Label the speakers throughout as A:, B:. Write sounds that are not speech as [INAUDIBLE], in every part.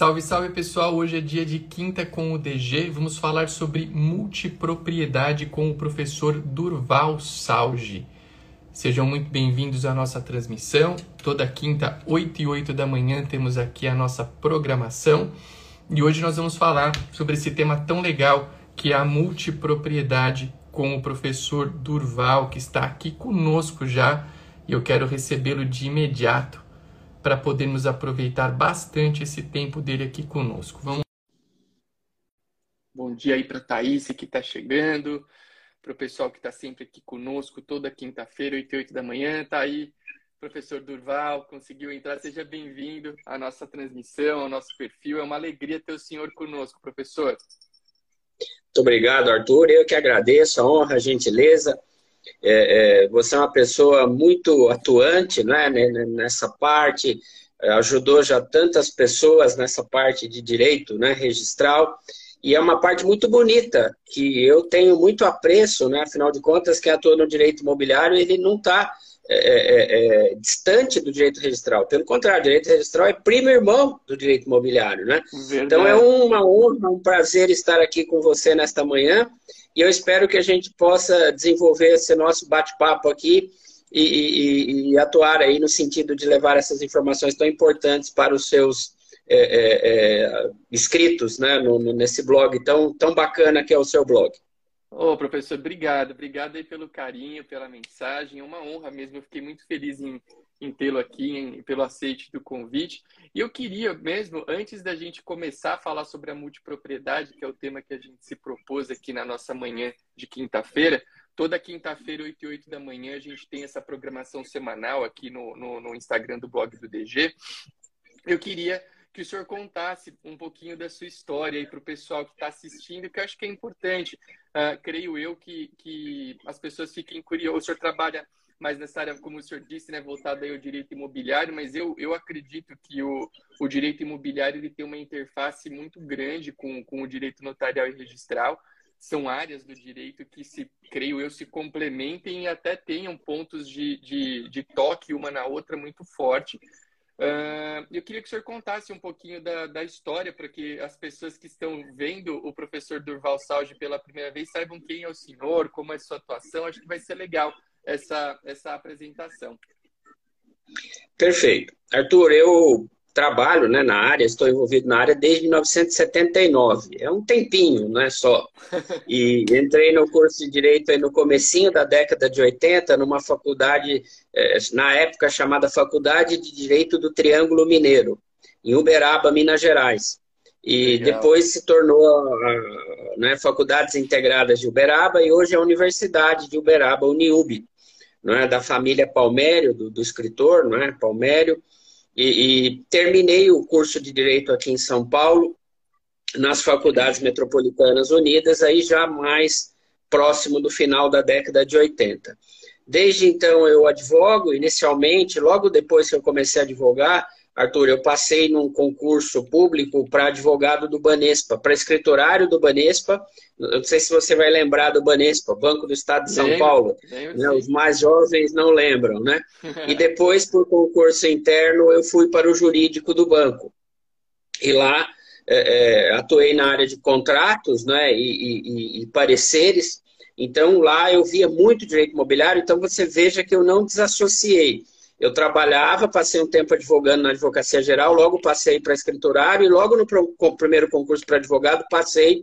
A: Salve, salve pessoal! Hoje é dia de quinta com o DG. Vamos falar sobre multipropriedade com o professor Durval Salge. Sejam muito bem-vindos à nossa transmissão. Toda quinta, 8 e 8 da manhã, temos aqui a nossa programação. E hoje nós vamos falar sobre esse tema tão legal que é a multipropriedade com o professor Durval, que está aqui conosco já. E eu quero recebê-lo de imediato para podermos aproveitar bastante esse tempo dele aqui conosco. Vamos. Bom dia aí para a Thaís que está chegando, para o pessoal que está sempre aqui conosco toda quinta-feira, 8 e 8 da manhã. Está aí, professor Durval, conseguiu entrar. Seja bem-vindo à nossa transmissão, ao nosso perfil. É uma alegria ter o senhor conosco, professor.
B: Muito obrigado, Arthur. Eu que agradeço a honra, a gentileza. É, é, você é uma pessoa muito atuante né, nessa parte, é, ajudou já tantas pessoas nessa parte de direito né, registral, e é uma parte muito bonita, que eu tenho muito apreço, né, afinal de contas, quem atua no direito imobiliário, ele não está é, é, é, distante do direito registral. Pelo contrário, o direito registral é primo irmão do direito imobiliário. Né? Então é uma honra, um prazer estar aqui com você nesta manhã e eu espero que a gente possa desenvolver esse nosso bate-papo aqui e, e, e, atuar aí no sentido de levar essas informações tão importantes para os seus é, é, é, inscritos né, no, nesse blog tão, tão bacana que é o seu blog.
A: Ô, oh, professor, obrigado. Obrigado aí pelo carinho, pela mensagem. É uma honra mesmo. Eu fiquei muito feliz em, em tê-lo aqui, em, pelo aceite do convite. E eu queria mesmo, antes da gente começar a falar sobre a multipropriedade, que é o tema que a gente se propôs aqui na nossa manhã de quinta-feira, toda quinta-feira, 8 e 8 da manhã, a gente tem essa programação semanal aqui no, no, no Instagram do blog do DG. Eu queria que o senhor contasse um pouquinho da sua história aí para o pessoal que está assistindo, que eu acho que é importante. Uh, creio eu que, que as pessoas fiquem curiosas. O senhor trabalha mais nessa área, como o senhor disse, né, voltada ao direito imobiliário, mas eu, eu acredito que o, o direito imobiliário ele tem uma interface muito grande com, com o direito notarial e registral. São áreas do direito que, se creio eu, se complementem e até tenham pontos de, de, de toque uma na outra muito forte. Uh, eu queria que o senhor contasse um pouquinho da, da história, para que as pessoas que estão vendo o professor Durval Salge pela primeira vez saibam quem é o senhor, como é sua atuação. Acho que vai ser legal essa, essa apresentação.
B: Perfeito. Arthur, eu trabalho né, na área, estou envolvido na área desde 1979. É um tempinho, não é só. E entrei no curso de Direito aí no comecinho da década de 80, numa faculdade, eh, na época chamada Faculdade de Direito do Triângulo Mineiro, em Uberaba, Minas Gerais. E Legal. depois se tornou né, Faculdades Integradas de Uberaba e hoje é a Universidade de Uberaba, Uniub, não é, da família Palmério, do, do escritor, não é, Palmério. E, e, terminei o curso de Direito aqui em São Paulo, nas Faculdades Metropolitanas Unidas, aí já mais próximo do final da década de 80. Desde então eu advogo, inicialmente, logo depois que eu comecei a advogar, Arthur, eu passei num concurso público para advogado do Banespa, para escriturário do Banespa. Não sei se você vai lembrar do Banespa, Banco do Estado de São lembro, Paulo. Lembro, né? Os mais jovens não lembram, né? [LAUGHS] e depois, por concurso interno, eu fui para o jurídico do banco. E lá é, é, atuei na área de contratos né? e, e, e pareceres. Então, lá eu via muito direito imobiliário. Então, você veja que eu não desassociei eu trabalhava, passei um tempo advogando na advocacia geral, logo passei para escriturário e logo no primeiro concurso para advogado passei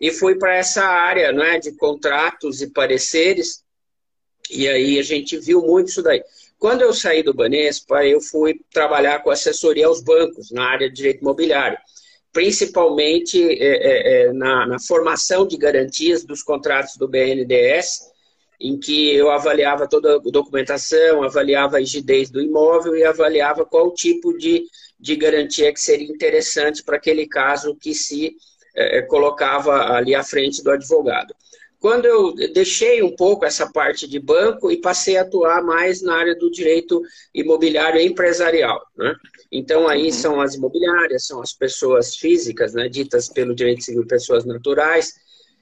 B: e fui para essa área né, de contratos e pareceres. E aí a gente viu muito isso daí. Quando eu saí do Banespa, eu fui trabalhar com assessoria aos bancos na área de direito imobiliário, principalmente é, é, é na, na formação de garantias dos contratos do BNDES em que eu avaliava toda a documentação, avaliava a rigidez do imóvel e avaliava qual tipo de, de garantia que seria interessante para aquele caso que se é, colocava ali à frente do advogado. Quando eu deixei um pouco essa parte de banco e passei a atuar mais na área do direito imobiliário empresarial. Né? Então, aí uhum. são as imobiliárias, são as pessoas físicas, né, ditas pelo direito civil pessoas naturais,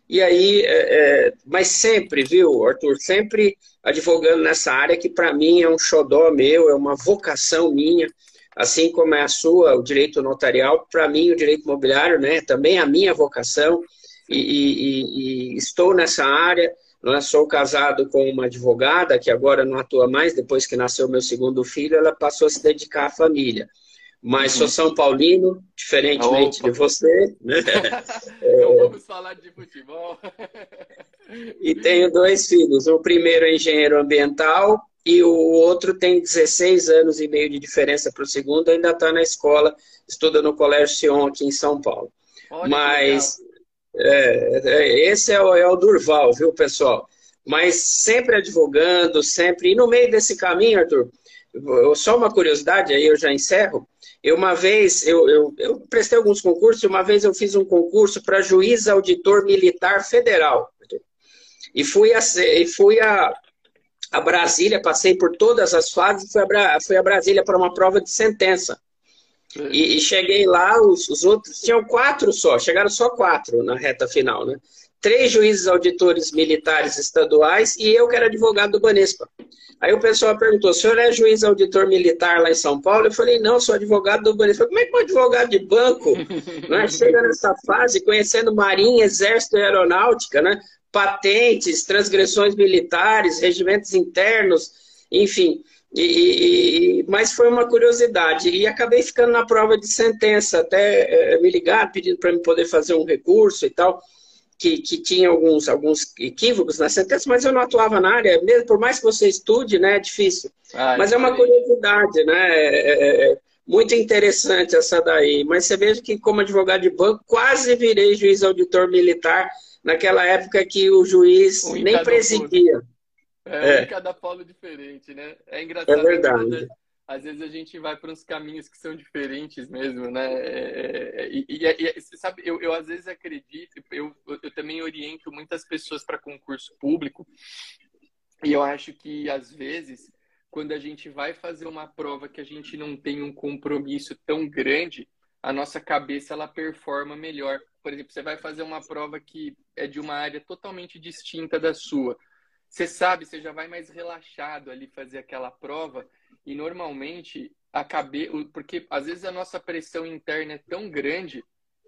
B: e aí, é, é, mas sempre, viu, Arthur, sempre advogando nessa área que para mim é um xodó meu, é uma vocação minha. assim como é a sua, o direito notarial, para mim o direito imobiliário, né, também é a minha vocação, e, e, e estou nessa área, é? sou casado com uma advogada que agora não atua mais, depois que nasceu meu segundo filho, ela passou a se dedicar à família. Mas uhum. sou São Paulino, diferentemente Opa. de você. Né? [LAUGHS]
A: Não vamos falar de futebol.
B: e tenho dois filhos. O primeiro é engenheiro ambiental e o outro tem 16 anos e meio de diferença para o segundo, ainda está na escola, estuda no Colégio Sion aqui em São Paulo. Olha Mas é, é, esse é o, é o Durval, viu, pessoal? Mas sempre advogando, sempre. E no meio desse caminho, Arthur, só uma curiosidade, aí eu já encerro. Eu, uma vez, eu, eu, eu prestei alguns concursos, e uma vez eu fiz um concurso para juiz auditor militar federal. E fui a, e fui a, a Brasília, passei por todas as fases, fui a, fui a Brasília para uma prova de sentença. E, e, cheguei lá, os, os, outros tinham quatro só, chegaram só quatro na reta final, né? Três juízes auditores militares estaduais e eu que era advogado do Banespa. Aí o pessoal perguntou: o senhor é juiz auditor militar lá em São Paulo? Eu falei: não, sou advogado do Banespa. Como é que um advogado de banco [LAUGHS] né, chega nessa fase conhecendo Marinha, Exército e Aeronáutica, né? patentes, transgressões militares, regimentos internos, enfim. E, e, mas foi uma curiosidade. E acabei ficando na prova de sentença, até é, me ligar pedindo para me poder fazer um recurso e tal, que, que tinha alguns, alguns equívocos na sentença, mas eu não atuava na área, mesmo por mais que você estude, né, é difícil. Ah, mas é uma curiosidade, né? É, é, é, muito interessante essa daí. Mas você veja que, como advogado de banco, quase virei juiz auditor militar naquela época que o juiz um nem presidia.
A: É, é. cada polo diferente, né? É engraçado.
B: É verdade.
A: Às vezes a gente vai para uns caminhos que são diferentes mesmo, né? É, é e, e, e, sabe, eu, eu às vezes acredito, eu, eu também oriento muitas pessoas para concurso público, e eu acho que às vezes, quando a gente vai fazer uma prova que a gente não tem um compromisso tão grande, a nossa cabeça ela performa melhor. Por exemplo, você vai fazer uma prova que é de uma área totalmente distinta da sua você sabe, você já vai mais relaxado ali fazer aquela prova e normalmente a cabeça, porque às vezes a nossa pressão interna é tão grande,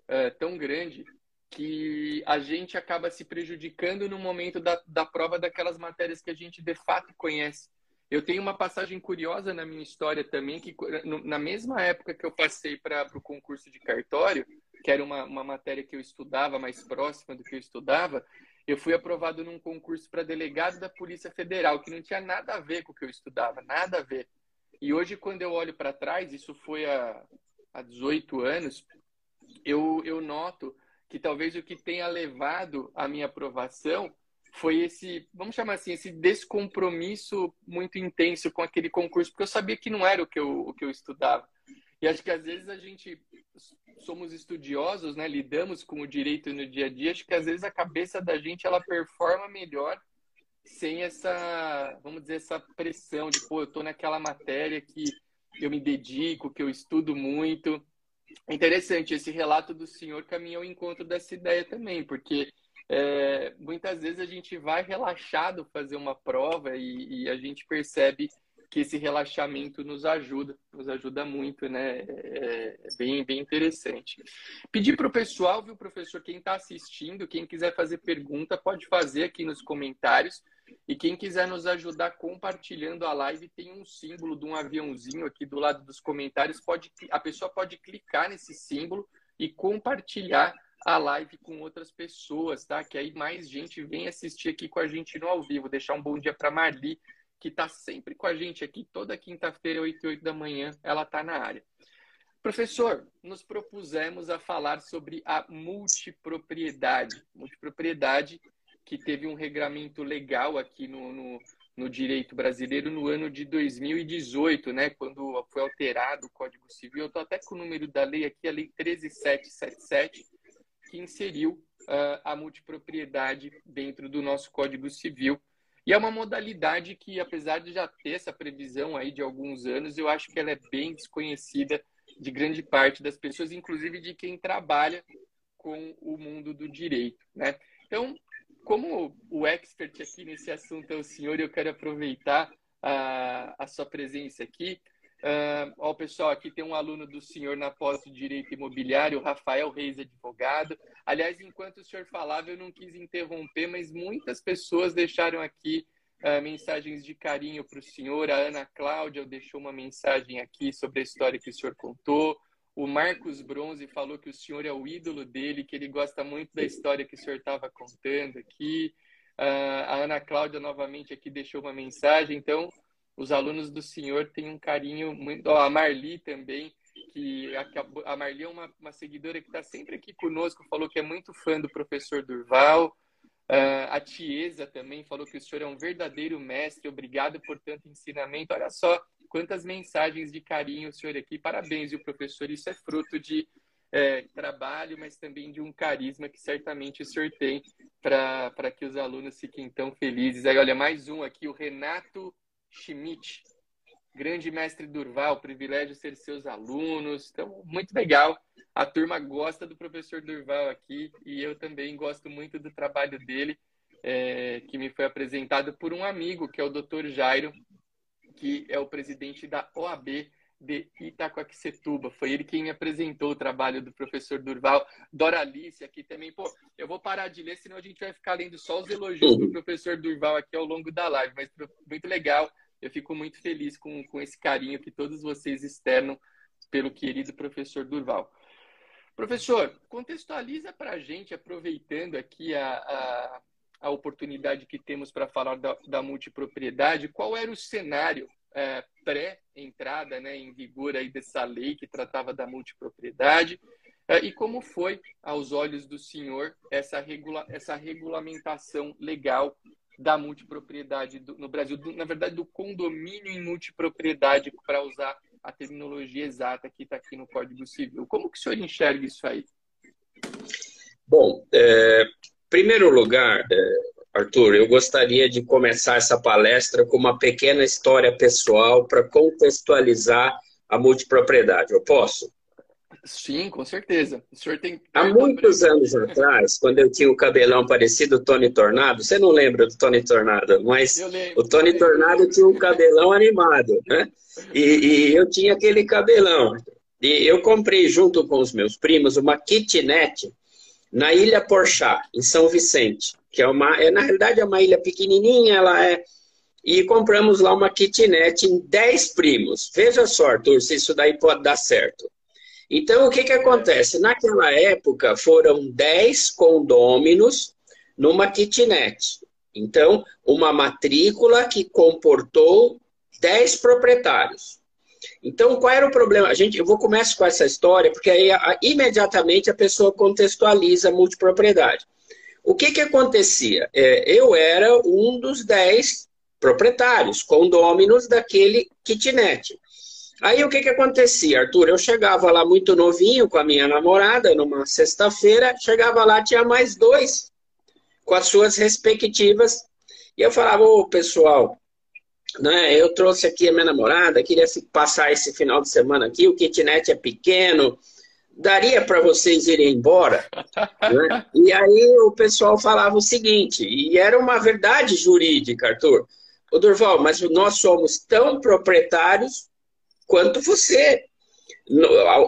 A: é, tão grande que a gente acaba se prejudicando no momento da, da prova daquelas matérias que a gente de fato conhece. Eu tenho uma passagem curiosa na minha história também, que na mesma época que eu passei para o concurso de cartório, que era uma, uma matéria que eu estudava mais próxima do que eu estudava, eu fui aprovado num concurso para delegado da Polícia Federal, que não tinha nada a ver com o que eu estudava, nada a ver. E hoje, quando eu olho para trás, isso foi há, há 18 anos, eu, eu noto que talvez o que tenha levado a minha aprovação foi esse, vamos chamar assim, esse descompromisso muito intenso com aquele concurso, porque eu sabia que não era o que eu, o que eu estudava. E acho que às vezes a gente somos estudiosos, né? Lidamos com o direito no dia a dia. Acho que às vezes a cabeça da gente ela performa melhor sem essa, vamos dizer, essa pressão de, pô, eu tô naquela matéria que eu me dedico, que eu estudo muito. Interessante, esse relato do senhor caminha ao encontro dessa ideia também, porque é, muitas vezes a gente vai relaxado fazer uma prova e, e a gente percebe que esse relaxamento nos ajuda, nos ajuda muito, né? É, é bem, bem interessante. Pedir para o pessoal, viu, professor, quem está assistindo, quem quiser fazer pergunta, pode fazer aqui nos comentários. E quem quiser nos ajudar compartilhando a live, tem um símbolo de um aviãozinho aqui do lado dos comentários. Pode, a pessoa pode clicar nesse símbolo e compartilhar a live com outras pessoas, tá? Que aí mais gente vem assistir aqui com a gente no ao vivo. Deixar um bom dia para Marli, que está sempre com a gente aqui, toda quinta-feira, 8 e 8 da manhã, ela está na área. Professor, nos propusemos a falar sobre a multipropriedade. Multipropriedade que teve um regramento legal aqui no, no, no direito brasileiro no ano de 2018, né, quando foi alterado o Código Civil. Eu estou até com o número da lei aqui, a Lei 13777, que inseriu uh, a multipropriedade dentro do nosso Código Civil. E é uma modalidade que, apesar de já ter essa previsão aí de alguns anos, eu acho que ela é bem desconhecida de grande parte das pessoas, inclusive de quem trabalha com o mundo do direito, né? Então, como o expert aqui nesse assunto é o senhor, eu quero aproveitar a, a sua presença aqui. Uh, ó, pessoal, aqui tem um aluno do senhor na pós de Direito Imobiliário, Rafael Reis, advogado. Aliás, enquanto o senhor falava, eu não quis interromper, mas muitas pessoas deixaram aqui uh, mensagens de carinho para o senhor. A Ana Cláudia deixou uma mensagem aqui sobre a história que o senhor contou. O Marcos Bronze falou que o senhor é o ídolo dele, que ele gosta muito da história que o senhor estava contando aqui. Uh, a Ana Cláudia novamente aqui deixou uma mensagem. Então, os alunos do senhor têm um carinho muito. Oh, a Marli também, que a, Marli é uma, uma seguidora que está sempre aqui conosco, falou que é muito fã do professor Durval. Uh, a Tiesa também falou que o senhor é um verdadeiro mestre, obrigado por tanto ensinamento. Olha só quantas mensagens de carinho o senhor aqui. Parabéns, o professor. Isso é fruto de é, trabalho, mas também de um carisma que certamente o senhor tem para que os alunos fiquem tão felizes. Aí, olha, mais um aqui, o Renato Schmidt, grande mestre Durval, privilégio ser seus alunos. Então, muito legal. A turma gosta do professor Durval aqui e eu também gosto muito do trabalho dele, é, que me foi apresentado por um amigo, que é o Dr. Jairo, que é o presidente da OAB de Itacoaquecetuba. Foi ele quem me apresentou o trabalho do professor Durval. Doralice aqui também. Pô, eu vou parar de ler, senão a gente vai ficar lendo só os elogios do [LAUGHS] professor Durval aqui ao longo da live. Mas muito legal. Eu fico muito feliz com, com esse carinho que todos vocês externam pelo querido professor Durval. Professor, contextualiza para a gente, aproveitando aqui a, a, a oportunidade que temos para falar da, da multipropriedade, qual era o cenário é, pré-entrada né, em vigor aí dessa lei que tratava da multipropriedade é, e como foi, aos olhos do senhor, essa, regula essa regulamentação legal da multipropriedade do, no Brasil, do, na verdade, do condomínio em multipropriedade, para usar a terminologia exata que está aqui no Código Civil. Como que o senhor enxerga isso aí?
B: Bom, é, primeiro lugar, é, Arthur, eu gostaria de começar essa palestra com uma pequena história pessoal para contextualizar a multipropriedade. Eu posso?
A: Sim, com certeza. O senhor tem.
B: Há muitos anos atrás, quando eu tinha o cabelão parecido Tony Tornado, você não lembra do Tony Tornado, mas o Tony Tornado tinha um cabelão animado, né? E, e, eu tinha aquele cabelão. E eu comprei junto com os meus primos uma kitnet na Ilha Porchá, em São Vicente que é uma, é, na realidade é uma ilha pequenininha, ela é e compramos lá uma kitnet em 10 primos. Veja só, Arthur, se isso daí pode dar certo. Então, o que, que acontece? Naquela época, foram 10 condôminos numa kitnet. Então, uma matrícula que comportou 10 proprietários. Então, qual era o problema? A gente, eu vou começar com essa história, porque aí a, imediatamente a pessoa contextualiza a multipropriedade. O que, que acontecia? É, eu era um dos dez proprietários, condôminos daquele kitnet. Aí o que, que acontecia, Arthur? Eu chegava lá muito novinho com a minha namorada, numa sexta-feira, chegava lá, tinha mais dois com as suas respectivas. E eu falava, ô pessoal, né, eu trouxe aqui a minha namorada, queria passar esse final de semana aqui, o kitnet é pequeno, daria para vocês irem embora? [LAUGHS] né? E aí o pessoal falava o seguinte, e era uma verdade jurídica, Arthur. Ô Durval, mas nós somos tão proprietários quanto você.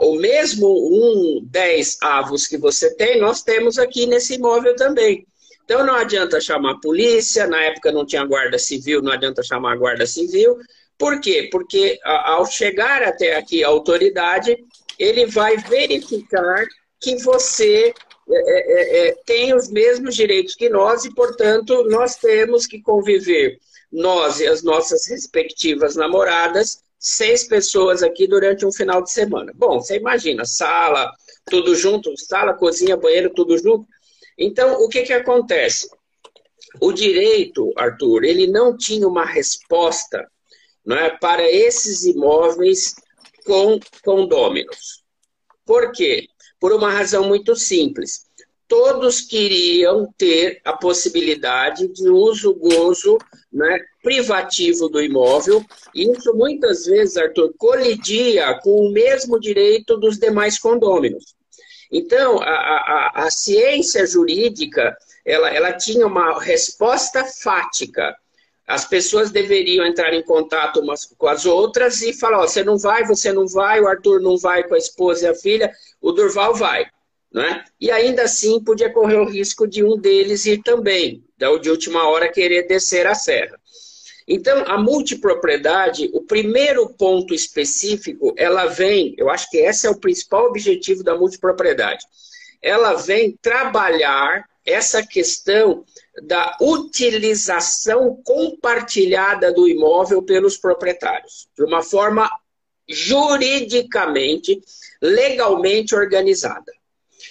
B: O mesmo um 10 avos que você tem, nós temos aqui nesse imóvel também. Então não adianta chamar a polícia, na época não tinha guarda civil, não adianta chamar a guarda civil. Por quê? Porque ao chegar até aqui a autoridade, ele vai verificar que você é, é, é, é, tem os mesmos direitos que nós e, portanto, nós temos que conviver, nós e as nossas respectivas namoradas, seis pessoas aqui durante um final de semana. Bom, você imagina, sala, tudo junto, sala, cozinha, banheiro, tudo junto. Então, o que, que acontece? O direito, Arthur, ele não tinha uma resposta não é, para esses imóveis com condôminos. Por quê? Por uma razão muito simples. Todos queriam ter a possibilidade de uso, gozo né, privativo do imóvel, e isso muitas vezes, Arthur, colidia com o mesmo direito dos demais condôminos. Então, a, a, a ciência jurídica ela, ela tinha uma resposta fática as pessoas deveriam entrar em contato umas com as outras e falar: ó, você não vai, você não vai, o Arthur não vai com a esposa e a filha, o Durval vai. Né? E ainda assim podia correr o risco de um deles ir também, de última hora querer descer a serra. Então, a multipropriedade, o primeiro ponto específico, ela vem, eu acho que esse é o principal objetivo da multipropriedade. Ela vem trabalhar essa questão da utilização compartilhada do imóvel pelos proprietários, de uma forma juridicamente, legalmente organizada.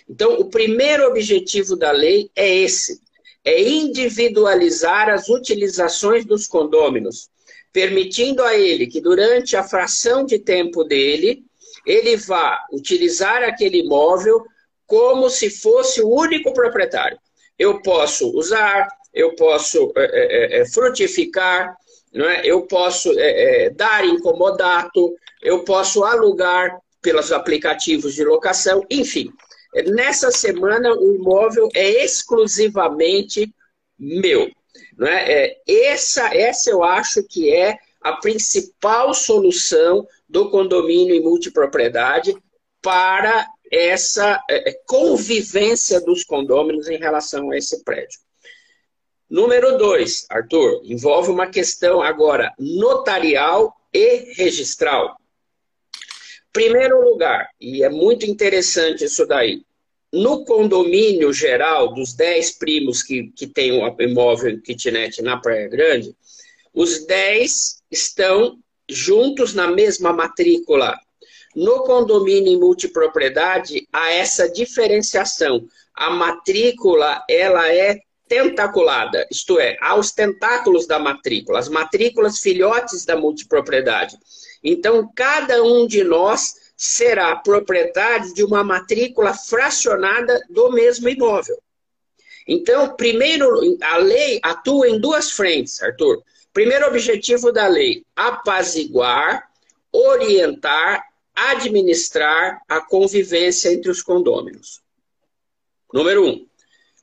B: Então, o primeiro objetivo da lei é esse: é individualizar as utilizações dos condôminos, permitindo a ele que durante a fração de tempo dele, ele vá utilizar aquele imóvel como se fosse o único proprietário. Eu posso usar, eu posso é, é, frutificar, não é? eu posso é, dar incomodato, eu posso alugar pelos aplicativos de locação, enfim. Nessa semana, o imóvel é exclusivamente meu. Não é? é? essa, essa eu acho que é a principal solução do condomínio em multipropriedade para essa é, é, convivência dos condôminos em relação a esse prédio. Número dois, Arthur, envolve uma questão agora notarial e registral. Primeiro lugar, e é muito interessante isso daí, no condomínio geral, dos 10 primos que, que tem um imóvel kitnet na Praia Grande, os 10 estão juntos na mesma matrícula. No condomínio em multipropriedade, há essa diferenciação. A matrícula, ela é tentaculada, isto é, há os tentáculos da matrícula, as matrículas filhotes da multipropriedade. Então, cada um de nós será proprietário de uma matrícula fracionada do mesmo imóvel. Então, primeiro, a lei atua em duas frentes, Arthur. Primeiro objetivo da lei: apaziguar, orientar, administrar a convivência entre os condôminos. Número um.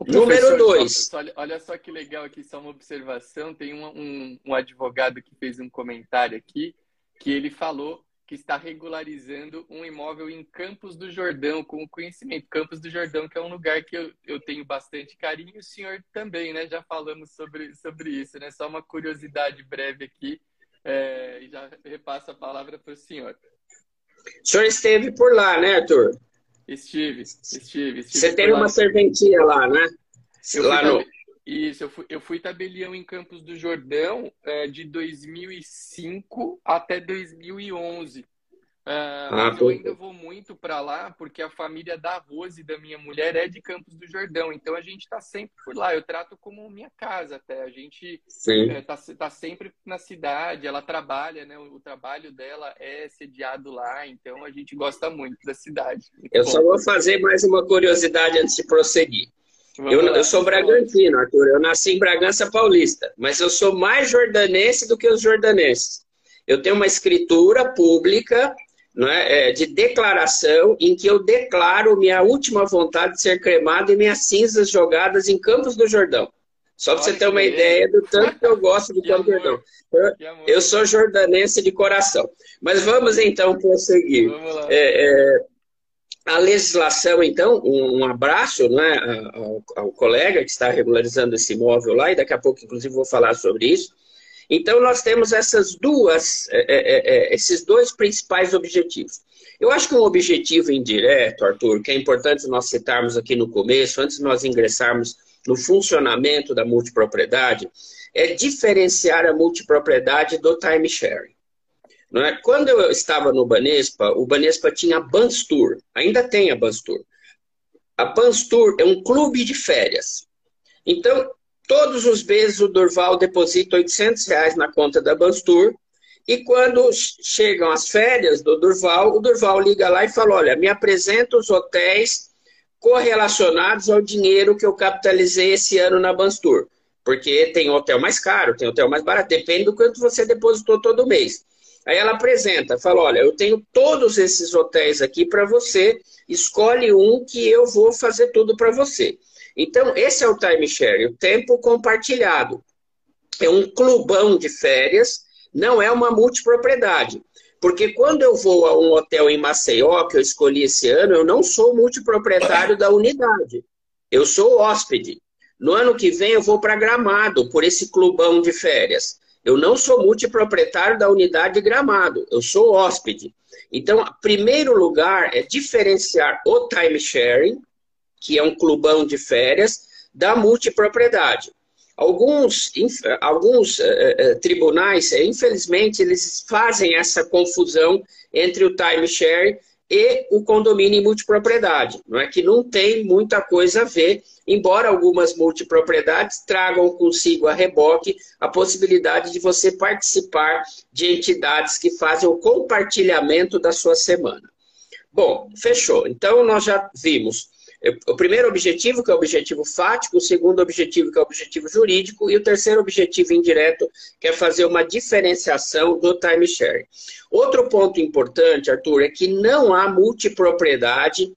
B: Número dois.
A: Só, olha só que legal aqui, só uma observação. Tem um, um, um advogado que fez um comentário aqui que ele falou que está regularizando um imóvel em Campos do Jordão, com conhecimento. Campos do Jordão, que é um lugar que eu, eu tenho bastante carinho, o senhor também, né? Já falamos sobre, sobre isso, né? Só uma curiosidade breve aqui, é, e já repasso a palavra para o senhor.
B: O senhor esteve por lá, né, Arthur?
A: Estive, estive. estive
B: Você tem uma serventia lá, né?
A: Eu lá no... Isso, eu fui, eu fui tabelião em Campos do Jordão é, de 2005 até 2011. Uh, é, ah, eu ainda vou muito para lá porque a família da Rose, da minha mulher, é de Campos do Jordão. Então a gente está sempre por lá. Eu trato como minha casa até. A gente está é, tá sempre na cidade. Ela trabalha, né? O, o, trabalho dela é sediado lá. Então a gente gosta muito da cidade. Muito
B: eu bom. só vou fazer mais uma curiosidade antes de prosseguir. Eu, eu, sou bragantino, Arthur. Eu nasci em Bragança Paulista, mas eu sou mais jordanense do que os jordanenses. Eu tenho uma escritura pública não é, é, de declaração em que eu declaro minha última vontade de ser cremado e minhas cinzas jogadas em Campos do Jordão. Só para você ter uma ideia do tanto que eu gosto do [LAUGHS] Campos do Jordão. Eu, eu, sou jordanense de coração. Mas vamos então prosseguir. Vamos lá. É, é, a legislação, então, um, abraço né, ao, ao, colega que está regularizando esse imóvel lá, e daqui a pouco, inclusive, vou falar sobre isso. Então, nós temos essas duas, é, é, é, é, esses dois principais objetivos. Eu acho que um objetivo indireto, Arthur, que é importante nós citarmos aqui no começo, antes de nós ingressarmos no funcionamento da multipropriedade, é diferenciar a multipropriedade do time sharing. É? Quando eu estava no Banespa, o Banespa tinha a Banstur, ainda tem a Banstur. A Banstur é um clube de férias. Então, todos os meses o Durval deposita 800 reais na conta da Banstur e quando chegam as férias do Durval, o Durval liga lá e fala, olha, me apresenta os hotéis correlacionados ao dinheiro que eu capitalizei esse ano na Banstur. Porque tem hotel mais caro, tem hotel mais barato, depende do quanto você depositou todo mês. Aí ela apresenta, fala: olha, eu tenho todos esses hotéis aqui para você, escolhe um que eu vou fazer tudo para você. Então, esse é o timeshare, o tempo compartilhado. é um clubão de férias, não é uma multipropriedade. Porque quando eu vou a um hotel em Maceió, que eu escolhi esse ano, eu não sou multiproprietário da unidade. Eu sou hóspede. No ano que vem eu vou para Gramado, por esse clubão de férias. Eu não sou multiproprietário da unidade de Gramado, eu sou hóspede. Então, primeiro lugar é diferenciar o time sharing, que é um clubão de férias, da multipropriedade. Alguns, alguns eh, eh, tribunais, eh, infelizmente, eles fazem essa confusão entre o timeshare e o condomínio em multipropriedade. Não é que não tem muita coisa a ver, embora algumas multipropriedades tragam consigo a reboque a possibilidade de você participar de entidades que fazem o compartilhamento da sua semana. Bom, fechou. Então, nós já vimos o primeiro objetivo, que é o objetivo fático, o segundo objetivo, que é o objetivo jurídico, e o terceiro objetivo indireto, que é fazer uma diferenciação do timeshare. Outro ponto importante, Arthur, é que não há multipropriedade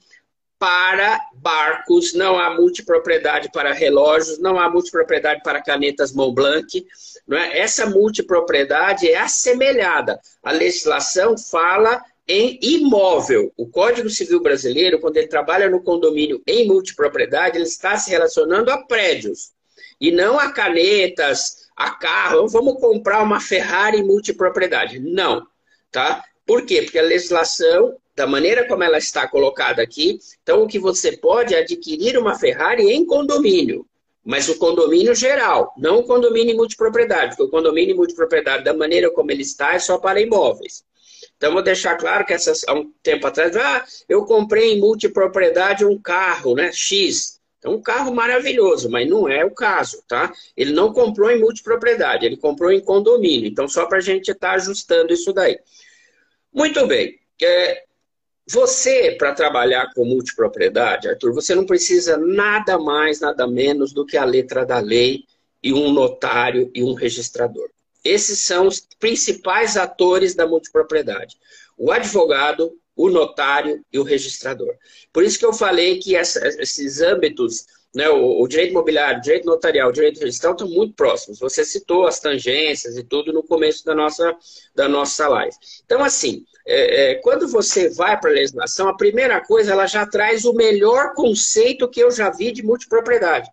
B: para barcos, não há multipropriedade para relógios, não há multipropriedade para canetas Montblanc. Não é? Essa multipropriedade é assemelhada. A legislação fala em imóvel. O Código Civil Brasileiro, quando ele trabalha no condomínio em multipropriedade, ele está se relacionando a prédios e não a canetas, a carro. Vamos comprar uma Ferrari multipropriedade. Não, tá? Por quê? Porque a legislação, da maneira como ela está colocada aqui, então o que você pode é adquirir uma Ferrari em condomínio. Mas o condomínio geral, não o condomínio multipropriedade, porque o condomínio multipropriedade, da maneira como ele está, é só para imóveis. Então, vou deixar claro que essas, há um tempo atrás, ah, eu comprei em multipropriedade um carro, né, X. É um carro maravilhoso, mas não é o caso, tá? Ele não comprou em multipropriedade, ele comprou em condomínio. Então, só para a gente estar tá ajustando isso daí. Muito bem. É, você, para trabalhar com multipropriedade, Arthur, você não precisa nada mais, nada menos do que a letra da lei e um notário e um registrador. Esses são os principais atores da multipropriedade: o advogado, o notário e o registrador. Por isso que eu falei que essa, esses âmbitos, né, o, o, direito imobiliário, o direito notarial, o direito registral estão muito próximos. Você citou as tangências e tudo no começo da nossa, da nossa live. Então, assim, é, é, quando você vai para a legislação, a primeira coisa, ela já traz o melhor conceito que eu já vi de multipropriedade.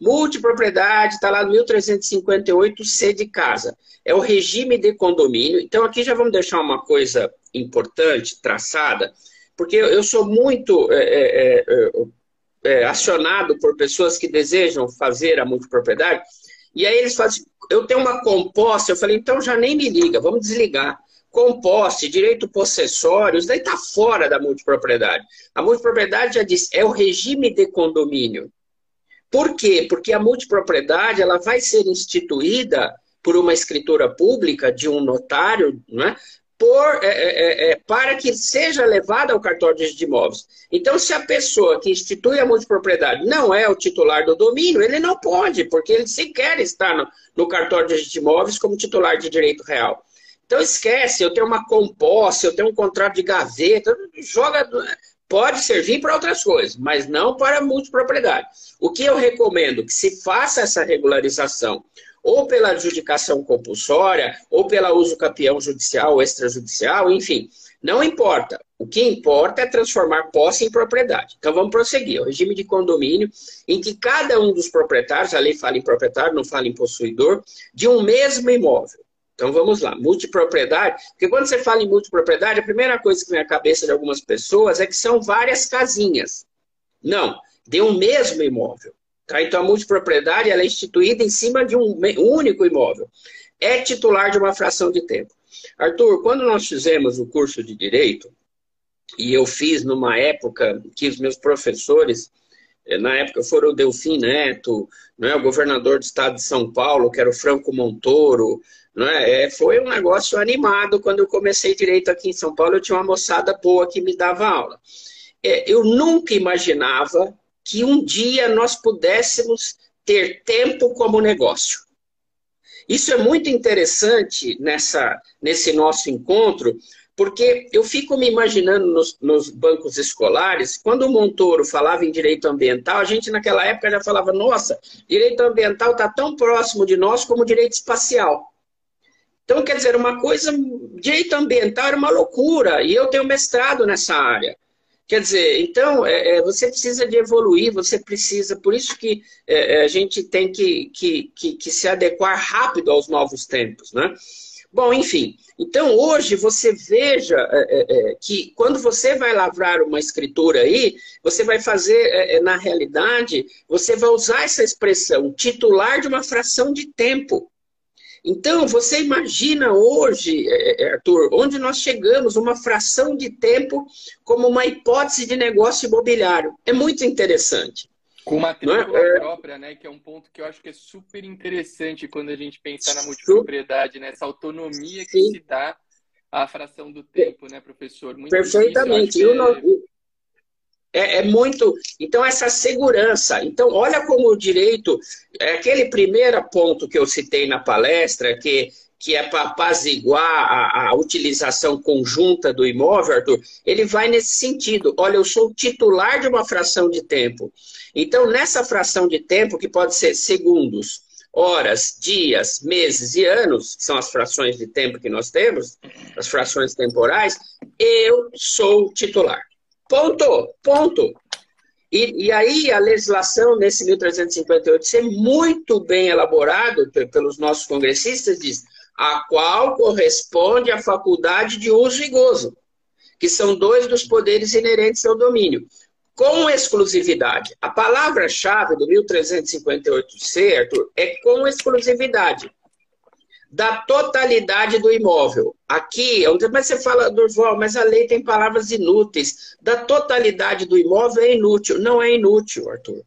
B: Multipropriedade, está lá no 1358, C de casa. É o regime de condomínio. Então, aqui já vamos deixar uma coisa importante, traçada, porque eu sou muito é, é, acionado por pessoas que desejam fazer a multipropriedade, e aí eles fazem, eu tenho uma composta, eu falei, então já nem me liga, vamos desligar. Composte, direito possessório, isso daí está fora da multipropriedade. A multipropriedade já diz, é o regime de condomínio. Por quê? Porque a multipropriedade ela vai ser instituída por uma escritura pública de um notário, né? Por, é, é, é, é, para que seja levada ao cartório de imóveis. Então, se a pessoa que institui a multipropriedade não é o titular do domínio, ele não pode, porque ele sequer está no, no cartório de imóveis como titular de direito real. Então, esquece, eu tenho uma composta, eu tenho um contrato de gaveta, joga pode servir para outras coisas, mas não para multipropriedade. O que eu recomendo que se faça essa regularização ou pela adjudicação compulsória, ou pela uso capião judicial ou extrajudicial, enfim, não importa. O que importa é transformar posse em propriedade. Então vamos prosseguir. O regime de condomínio, em que cada um dos proprietários, a lei fala em proprietário, não fala em possuidor, de um mesmo imóvel. Então vamos lá, multipropriedade, porque quando você fala em multipropriedade, a primeira coisa que vem à cabeça de algumas pessoas é que são várias casinhas. Não, de um mesmo imóvel. Tá? Então a multipropriedade ela é instituída em cima de um único imóvel. É titular de uma fração de tempo. Arthur, quando nós fizemos o curso de Direito, e eu fiz numa época que os meus professores, eh, na época foram o Delfim Neto, né, o governador do estado de São Paulo, que era o Franco Montoro, né? É, foi um negócio animado. Quando eu comecei direito aqui em São Paulo, eu tinha uma moçada boa que me dava aula. É, eu nunca imaginava que um dia nós pudéssemos ter tempo como negócio. Isso é muito interessante nessa, nesse nosso encontro, Porque eu fico me imaginando nos, nos, bancos escolares, quando o Montoro falava em direito ambiental, a gente naquela época já falava, nossa, direito ambiental está tão próximo de nós como direito espacial. Então, quer dizer, uma coisa, direito ambiental era uma loucura, e eu tenho mestrado nessa área. Quer dizer, então, é, é, você precisa de evoluir, você precisa, por isso que é, é, a gente tem que, que, que, que, se adequar rápido aos novos tempos, né? Bom, enfim, então hoje você veja é, é, que quando você vai lavrar uma escritura aí, você vai fazer, na realidade, você vai usar essa expressão, titular de uma fração de tempo. Então, você imagina hoje, é, é, Arthur, onde nós chegamos, uma fração de tempo como uma hipótese de negócio imobiliário. É muito interessante.
A: Com matrícula é? própria, né? Que é um ponto que eu acho que é super interessante quando a gente pensa na multipropriedade, né? Essa autonomia que Sim. se dá à fração do tempo, né, professor?
B: Muito Perfeitamente. E o, é é, é, muito. Então, essa segurança. Então, olha como o direito. É aquele primeiro ponto que eu citei na palestra, que, que é para apaziguar a, a utilização conjunta do imóvel, Arthur, ele vai nesse sentido. Olha, eu sou titular de uma fração de tempo. Então, nessa fração de tempo, que pode ser segundos, horas, dias, meses e anos, que são as frações de tempo que nós temos, as frações temporais, eu sou titular. Ponto, ponto. E, e, aí a legislação nesse 1358 ser muito bem elaborado pelos nossos congressistas diz a qual corresponde a faculdade de uso e gozo, que são dois dos poderes inerentes ao domínio, com exclusividade. A palavra-chave do 1358C, Arthur, é com exclusividade da totalidade do imóvel. Aqui, é mas você fala, Durval, mas a lei tem palavras inúteis. Da totalidade do imóvel é inútil. Não é inútil, Arthur.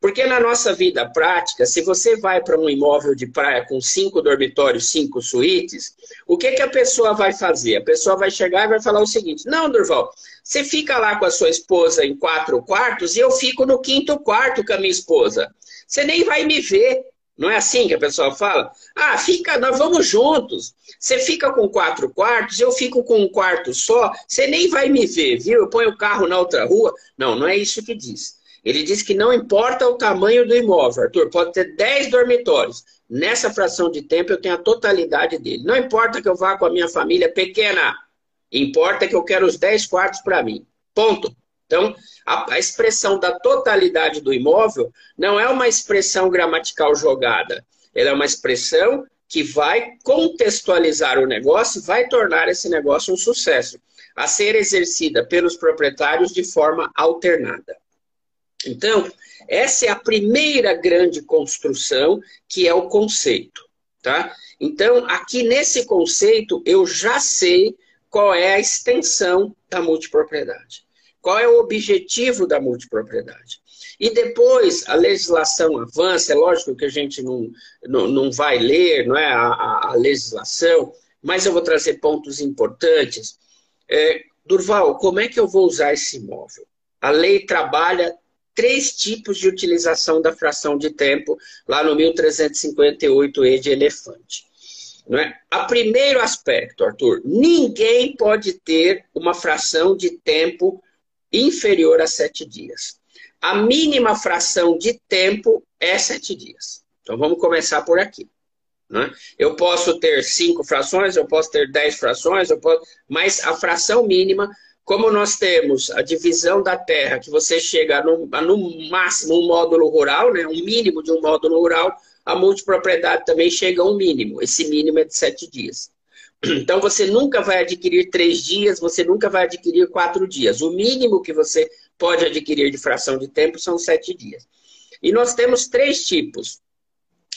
B: Porque na nossa vida prática, se você vai para um imóvel de praia com cinco dormitórios, cinco suítes, o que, que a pessoa vai fazer? A pessoa vai chegar e vai falar o seguinte: Não, Durval, você fica lá com a sua esposa em quatro quartos e eu fico no quinto quarto com a minha esposa. Você nem vai me ver. Não é assim que a pessoa fala? Ah, fica, nós vamos juntos. Você fica com quatro quartos, eu fico com um quarto só, você nem vai me ver, viu? Eu ponho o carro na outra rua. Não, não é isso que diz. Ele diz que não importa o tamanho do imóvel, Arthur, pode ter 10 dormitórios. Nessa fração de tempo eu tenho a totalidade dele. Não importa que eu vá com a minha família pequena, importa que eu quero os 10 quartos para mim. Ponto. Então, a, a, expressão da totalidade do imóvel não é uma expressão gramatical jogada. Ela é uma expressão que vai contextualizar o negócio, vai tornar esse negócio um sucesso, a ser exercida pelos proprietários de forma alternada. Então, essa é a primeira grande construção, que é o conceito. Tá? Então, aqui nesse conceito, eu já sei qual é a extensão da multipropriedade. Qual é o objetivo da multipropriedade? E depois a legislação avança, é lógico que a gente não, não, não vai ler não é, a, a legislação, mas eu vou trazer pontos importantes. É, Durval, como é que eu vou usar esse imóvel? A lei trabalha três tipos de utilização da fração de tempo, lá no 1358E de elefante. Não é? A primeiro aspecto, Arthur, ninguém pode ter uma fração de tempo inferior a sete dias. A mínima fração de tempo é sete dias. Então vamos começar por aqui. Né? Eu posso ter cinco frações, eu posso ter dez frações, eu posso... mas a fração mínima, como nós temos a divisão da terra, que você chega no, no máximo um módulo rural, né? um mínimo de um módulo rural, a multipropriedade também chega a um mínimo. Esse mínimo é de sete dias. Então você nunca vai adquirir três dias, você nunca vai adquirir quatro dias. O mínimo que você pode adquirir de fração de tempo são sete dias. E nós temos três tipos.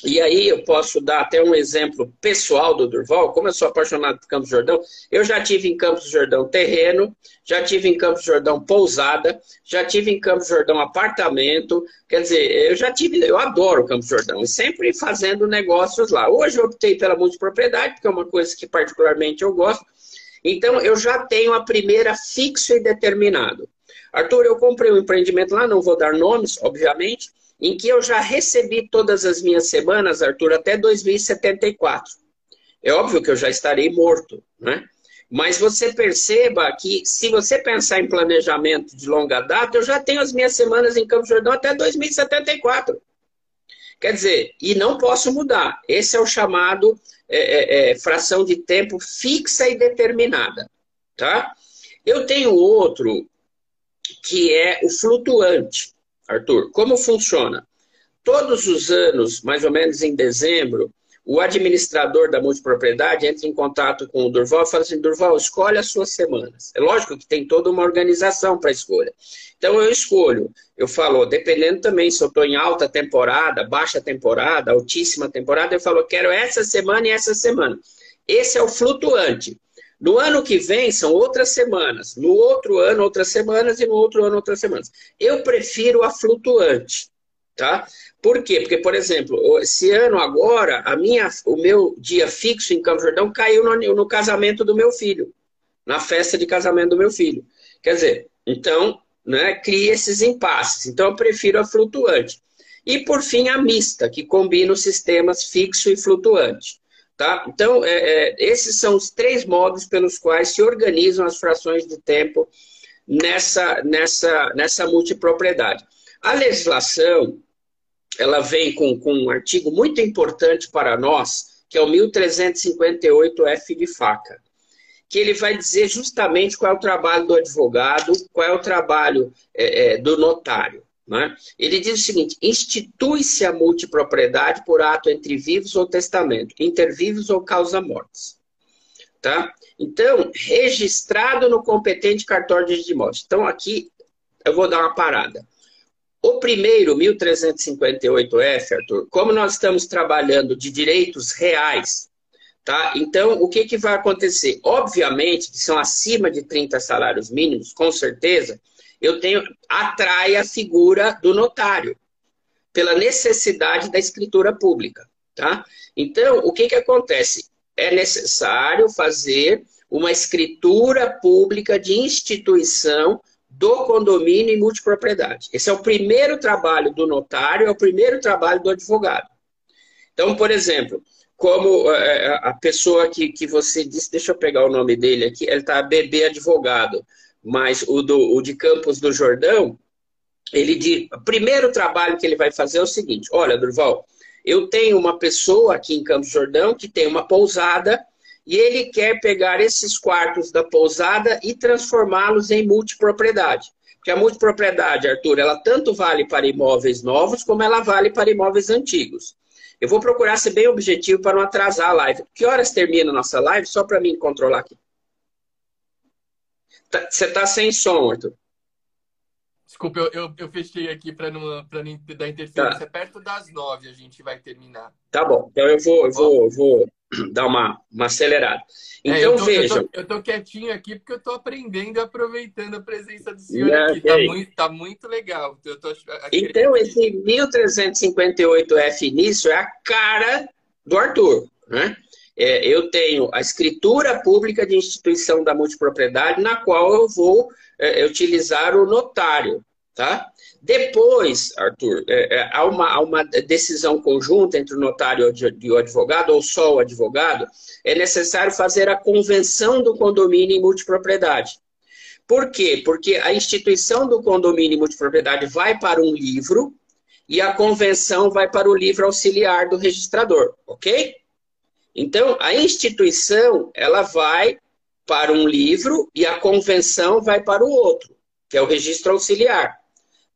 B: E aí eu posso dar até um exemplo pessoal do Durval, como eu sou apaixonado por Campos do Jordão, eu já tive em Campos do Jordão terreno, já tive em Campos do Jordão pousada, já tive em Campos do Jordão apartamento, quer dizer, eu já tive, eu adoro Campos do Jordão, e sempre fazendo negócios lá. Hoje eu optei pela multipropriedade, porque é uma coisa que particularmente eu gosto, então eu já tenho a primeira fixo e determinado. Arthur, eu comprei um empreendimento lá, não vou dar nomes, obviamente, em que eu já recebi todas as minhas semanas, Arthur, até 2074. É óbvio que eu já estarei morto, né? Mas você perceba que, se você pensar em planejamento de longa data, eu já tenho as minhas semanas em Campo Jordão até 2074. Quer dizer, e não posso mudar. Esse é o chamado é, é, é, fração de tempo fixa e determinada. Tá? Eu tenho outro que é o flutuante. Arthur, como funciona? Todos os anos, mais ou menos em dezembro, o administrador da multipropriedade entra em contato com o Durval e fala assim: Durval, escolhe as suas semanas. É lógico que tem toda uma organização para escolha. Então eu escolho. Eu falo, dependendo também se eu estou em alta temporada, baixa temporada, altíssima temporada, eu falo, eu quero essa semana e essa semana. Esse é o flutuante. No ano que vem são outras semanas. No outro ano, outras semanas. E no outro ano, outras semanas. Eu prefiro a flutuante. Tá? Por quê? Porque, por exemplo, esse ano agora, a minha, o meu dia fixo em Campo Jordão caiu no, no casamento do meu filho, na festa de casamento do meu filho. Quer dizer, então, né, cria esses impasses. Então, eu prefiro a flutuante. E, por fim, a mista, que combina os sistemas fixo e flutuante. Tá? Então, é, é, esses são os três modos pelos quais se organizam as frações de tempo nessa, nessa, nessa multipropriedade. A legislação ela vem com, com um artigo muito importante para nós, que é o 1358F de faca, que ele vai dizer justamente qual é o trabalho do advogado, qual é o trabalho é, é, do notário. Né? Ele diz o seguinte: institui-se a multipropriedade por ato entre vivos ou testamento, intervivos ou causa-mortes. Tá? Então, registrado no competente cartório de imóveis. Então, aqui eu vou dar uma parada. O primeiro, 1358F, Arthur, como nós estamos trabalhando de direitos reais, tá? Então, o que, que vai acontecer? Obviamente, que são acima de 30 salários mínimos, com certeza, eu tenho, atrai a figura do notário, pela necessidade da escritura pública, tá? Então, o que, que acontece? É necessário fazer uma escritura pública de instituição do condomínio e multipropriedade. Esse é o primeiro trabalho do notário, é o primeiro trabalho do advogado. Então, por exemplo, como é, a pessoa que, que você disse, deixa eu pegar o nome dele aqui, ele está bebê advogado, mas o, do, o de Campos do Jordão, ele o primeiro trabalho que ele vai fazer é o seguinte, olha, Durval, eu tenho uma pessoa aqui em Campos do Jordão que tem uma pousada e ele quer pegar esses quartos da pousada e transformá-los em multipropriedade. Porque a multipropriedade, Arthur, ela tanto vale para imóveis novos como ela vale para imóveis antigos. Eu vou procurar ser bem objetivo para não atrasar a live. Que horas termina a nossa live? Só para mim controlar aqui. Tá, você está sem som, Arthur.
A: Desculpa, eu, eu, eu fechei aqui para não, não dar interferência. Tá. Perto das nove a gente vai terminar.
B: Tá bom. Então eu vou, eu vou, eu vou [CLEARS THROAT] dar uma, uma acelerada. Então, é, eu
A: tô,
B: vejam.
A: Eu tô, eu tô, quietinho aqui porque eu tô aprendendo e aproveitando a presença do senhor aqui. Tá muito, tá muito legal. Eu tô,
B: então, esse 1358F início é a cara do Arthur. Né? É, eu tenho a escritura pública de instituição da multipropriedade, na qual eu vou é, utilizar o notário. Tá? Depois, Arthur, é, é, há, uma, há, uma, decisão conjunta entre o notário e o advogado, ou só o advogado, é necessário fazer a convenção do condomínio em multipropriedade. Por quê? Porque a instituição do condomínio em multipropriedade vai para um livro e a convenção vai para o livro auxiliar do registrador, ok? Então, a instituição, ela vai para um livro e a convenção vai para o outro, que é o registro auxiliar.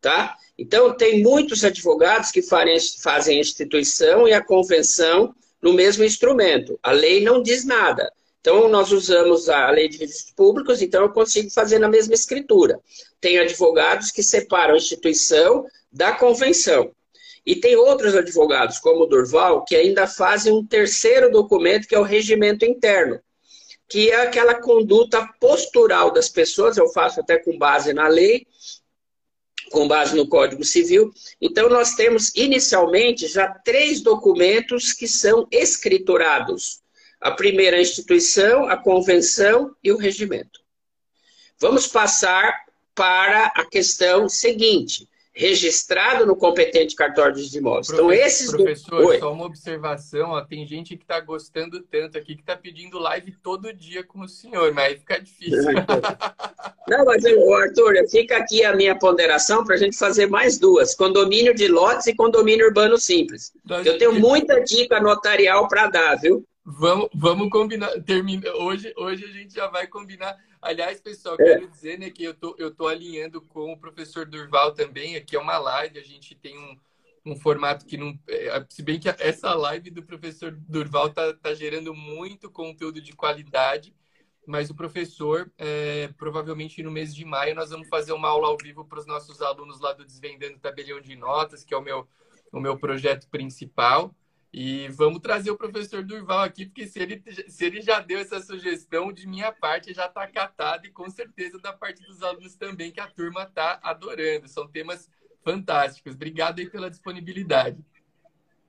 B: Tá? Então, tem muitos advogados que fazem a instituição e a convenção no mesmo instrumento. A lei não diz nada. Então, nós usamos a lei de registros públicos, então eu consigo fazer na mesma escritura. Tem advogados que separam a instituição da convenção. E tem outros advogados, como o Durval, que ainda fazem um terceiro documento, que é o regimento interno, que é aquela conduta postural das pessoas, eu faço até com base na lei, com base no Código Civil. Então, nós temos inicialmente já três documentos que são escriturados: a primeira instituição, a convenção e o regimento. Vamos passar para a questão seguinte: registrado no competente cartório de imóveis. Então, esses.
A: Professor, do... só uma observação: ó, tem gente que está gostando tanto aqui que está pedindo live todo dia com o senhor, mas aí fica difícil. [LAUGHS]
B: Não, mas, Arthur, fica aqui a minha ponderação para a gente fazer mais duas: condomínio de lotes e condomínio urbano simples. Nós... Eu tenho muita dica notarial para dar, viu?
A: Vamos, vamos combinar. Termina, hoje, hoje a gente já vai combinar Aliás, pessoal, é. quero dizer né, que eu tô, eu tô alinhando com o professor Durval também. Aqui é uma live, a gente tem um, um formato que não. É, se bem que essa live do professor Durval tá, tá gerando muito conteúdo de qualidade, mas o professor, é, provavelmente no mês de maio, nós vamos fazer uma aula ao vivo para os nossos alunos lá do Desvendando Tabelião de Notas, que é o meu, o meu projeto principal. E vamos trazer o professor Durval aqui, porque se ele, se ele já deu essa sugestão, de minha parte já está catado e com certeza da parte dos alunos também, que a turma está adorando. São temas fantásticos. Obrigado aí pela disponibilidade.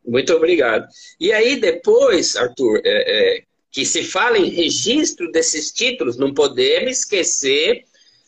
B: Muito obrigado. E aí, depois, Arthur, é, é, que se fala em registro desses títulos, não podemos esquecer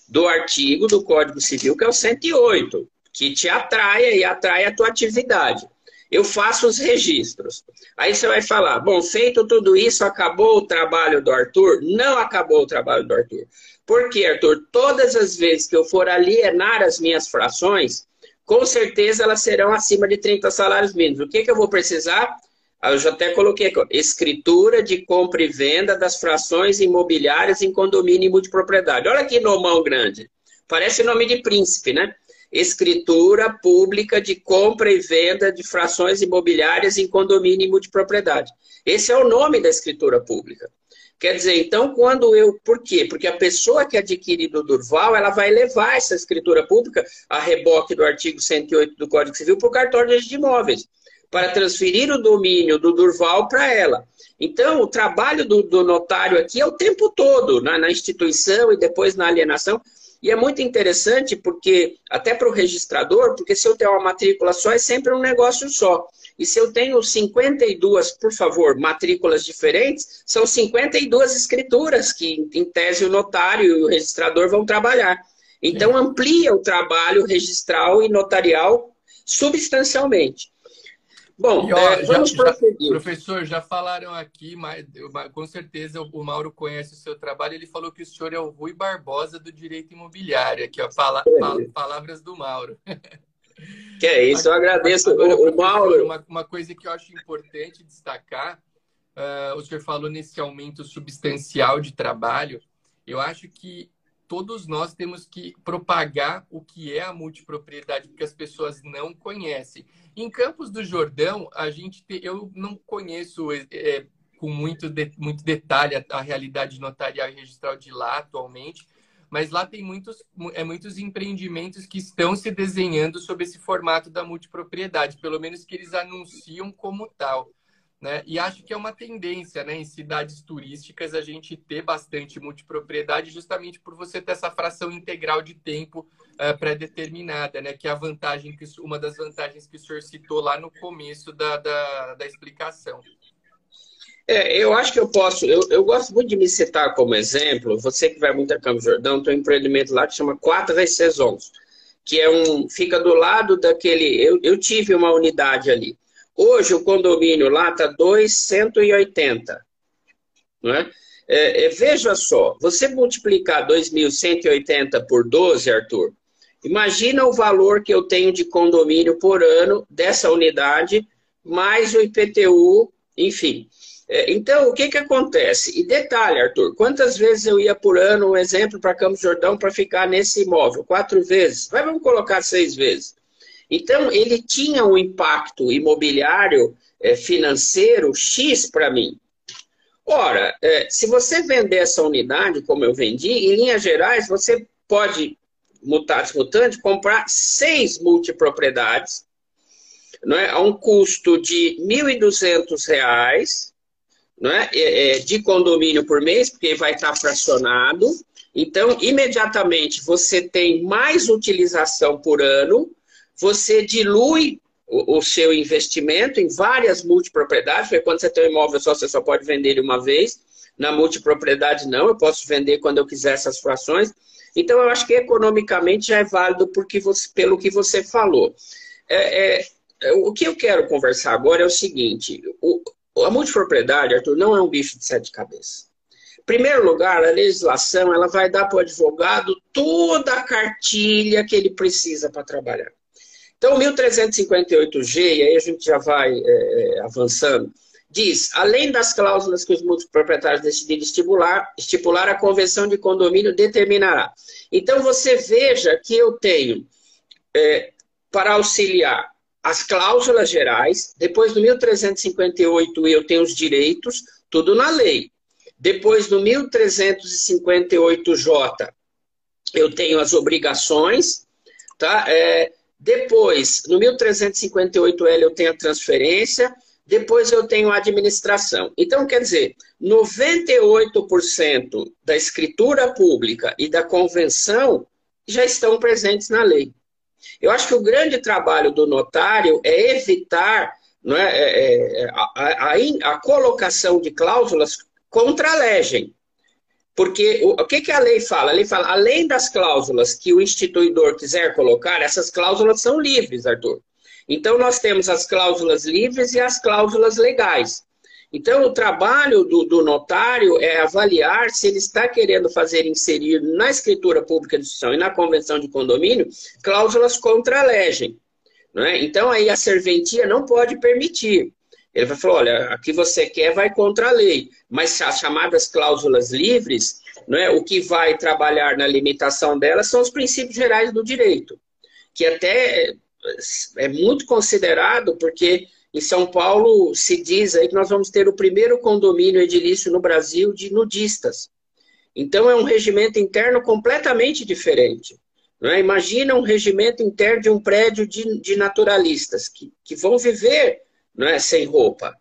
B: do artigo do Código Civil, que é o 108, que te atrai e atrai a tua atividade eu faço os registros. Aí você vai falar, bom, feito tudo isso, acabou o trabalho do Arthur? Não acabou o trabalho do Arthur. Por quê, Arthur? Todas as vezes que eu for alienar as minhas frações, com certeza elas serão acima de 30 salários mínimos. O que, que eu vou precisar? Ah, eu já até coloquei aqui, ó, escritura de compra e venda das frações imobiliárias em condomínio e multipropriedade. Olha que nomão grande. Parece nome de príncipe, né? Escritura pública de compra e venda de frações imobiliárias em condomínio e multipropriedade. Esse é o nome da escritura pública. Quer dizer, então, quando eu. Por quê? Porque a pessoa que adquire do Durval, ela vai levar essa escritura pública a reboque do artigo 108 do Código Civil para o cartório de imóveis, para transferir o domínio do Durval para ela. Então, o trabalho do, do, notário aqui é o tempo todo, na, na instituição e depois na alienação, e é muito interessante porque, até para o registrador, porque se eu tenho uma matrícula só, é sempre um negócio só. E se eu tenho 52, por favor, matrículas diferentes, são 52 escrituras que, em tese, o notário e o registrador vão trabalhar. Então, amplia o trabalho registral e notarial substancialmente.
A: Bom, e, ó, é, já. Já, professor, já falaram aqui, mas com certeza o Mauro conhece o seu trabalho. Ele falou que o senhor é o Rui Barbosa do Direito Imobiliário. Aqui, ó, fala, é. palavras do Mauro.
B: Que é isso, eu agradeço Agora, o, o Mauro.
A: Uma, uma, coisa que eu acho importante destacar, uh, o senhor falou nesse aumento substancial de trabalho. Eu acho que todos nós temos que propagar o que é a multipropriedade, porque as pessoas não conhecem. Em Campos do Jordão, a gente te, eu não conheço é, é, com muito, de, muito detalhe a, a, realidade notarial e registral de lá atualmente, mas lá tem muitos, é, muitos empreendimentos que estão se desenhando sob esse formato da multipropriedade, pelo menos que eles anunciam como tal. Né? E acho que é uma tendência né, em cidades turísticas a gente ter bastante multipropriedade, justamente por você ter essa fração integral de tempo uh, pré-determinada, né? que é a vantagem, que, uma das vantagens que o senhor citou lá no começo da, da, da explicação.
B: É, eu acho que eu posso, eu, eu gosto muito de me citar como exemplo, você que vai muito a Campos Jordão, tem um empreendimento lá que chama Quatro Saisons, que é um, fica do lado daquele, eu, eu tive uma unidade ali, Hoje o condomínio lá está 2,180. Não é? É, é, veja só, você multiplicar 2.180 por 12, Arthur, imagina o valor que eu tenho de condomínio por ano dessa unidade, mais o IPTU, enfim. É, então, o que, que acontece? E detalhe, Arthur, quantas vezes eu ia por ano, um exemplo, para Campos Jordão para ficar nesse imóvel? Quatro vezes. Mas vamos colocar seis vezes. Então, ele tinha um impacto imobiliário é, financeiro X para mim. Ora, é, se você vender essa unidade, como eu vendi, em linhas gerais, você pode, mutatis mutante, comprar seis multipropriedades é, a um custo de R$ 1.200 não é, é, de condomínio por mês, porque vai estar fracionado. Então, imediatamente, você tem mais utilização por ano você dilui o, o seu investimento em várias multipropriedades, porque quando você tem um imóvel só, você só pode vender ele uma vez. Na multipropriedade, não, eu posso vender quando eu quiser essas frações. Então, eu acho que economicamente já é válido porque você, pelo que você falou. É, é, o que eu quero conversar agora é o seguinte: o, a multipropriedade, Arthur, não é um bicho de sete cabeças. Em primeiro lugar, a legislação ela vai dar para o advogado toda a cartilha que ele precisa para trabalhar. Então, o 1358G, e aí a gente já vai é, é, avançando, diz, além das cláusulas que os multiproprietários decidirem estipular, estipular, a convenção de condomínio determinará. Então, você veja que eu tenho, é, para auxiliar, as cláusulas gerais, depois do 1358 eu tenho os direitos, tudo na lei. Depois do 1358J, eu tenho as obrigações, tá? É, depois, no 1358L, eu tenho a transferência. Depois, eu tenho a administração. Então, quer dizer, 98% da escritura pública e da convenção já estão presentes na lei. Eu acho que o grande trabalho do notário é evitar é, é, é a, a, a, colocação de cláusulas contra a legem. Porque o, o que, que a lei fala? A lei fala, além das cláusulas que o instituidor quiser colocar, essas cláusulas são livres, Arthur. Então, nós temos as cláusulas livres e as cláusulas legais. Então, o trabalho do, do, notário é avaliar se ele está querendo fazer inserir na escritura pública de instituição e na convenção de condomínio cláusulas contra a legem. É? Então, aí a serventia não pode permitir. Ele vai falar, olha, aqui você quer vai contra a lei, mas as chamadas cláusulas livres, é? o que vai trabalhar na limitação delas são os princípios gerais do direito, que até é muito considerado porque em São Paulo se diz aí que nós vamos ter o primeiro condomínio edilício no Brasil de nudistas. Então é um regimento interno completamente diferente. É? Imagina um regimento interno de um prédio de, de naturalistas que, que vão viver não é, sem roupa.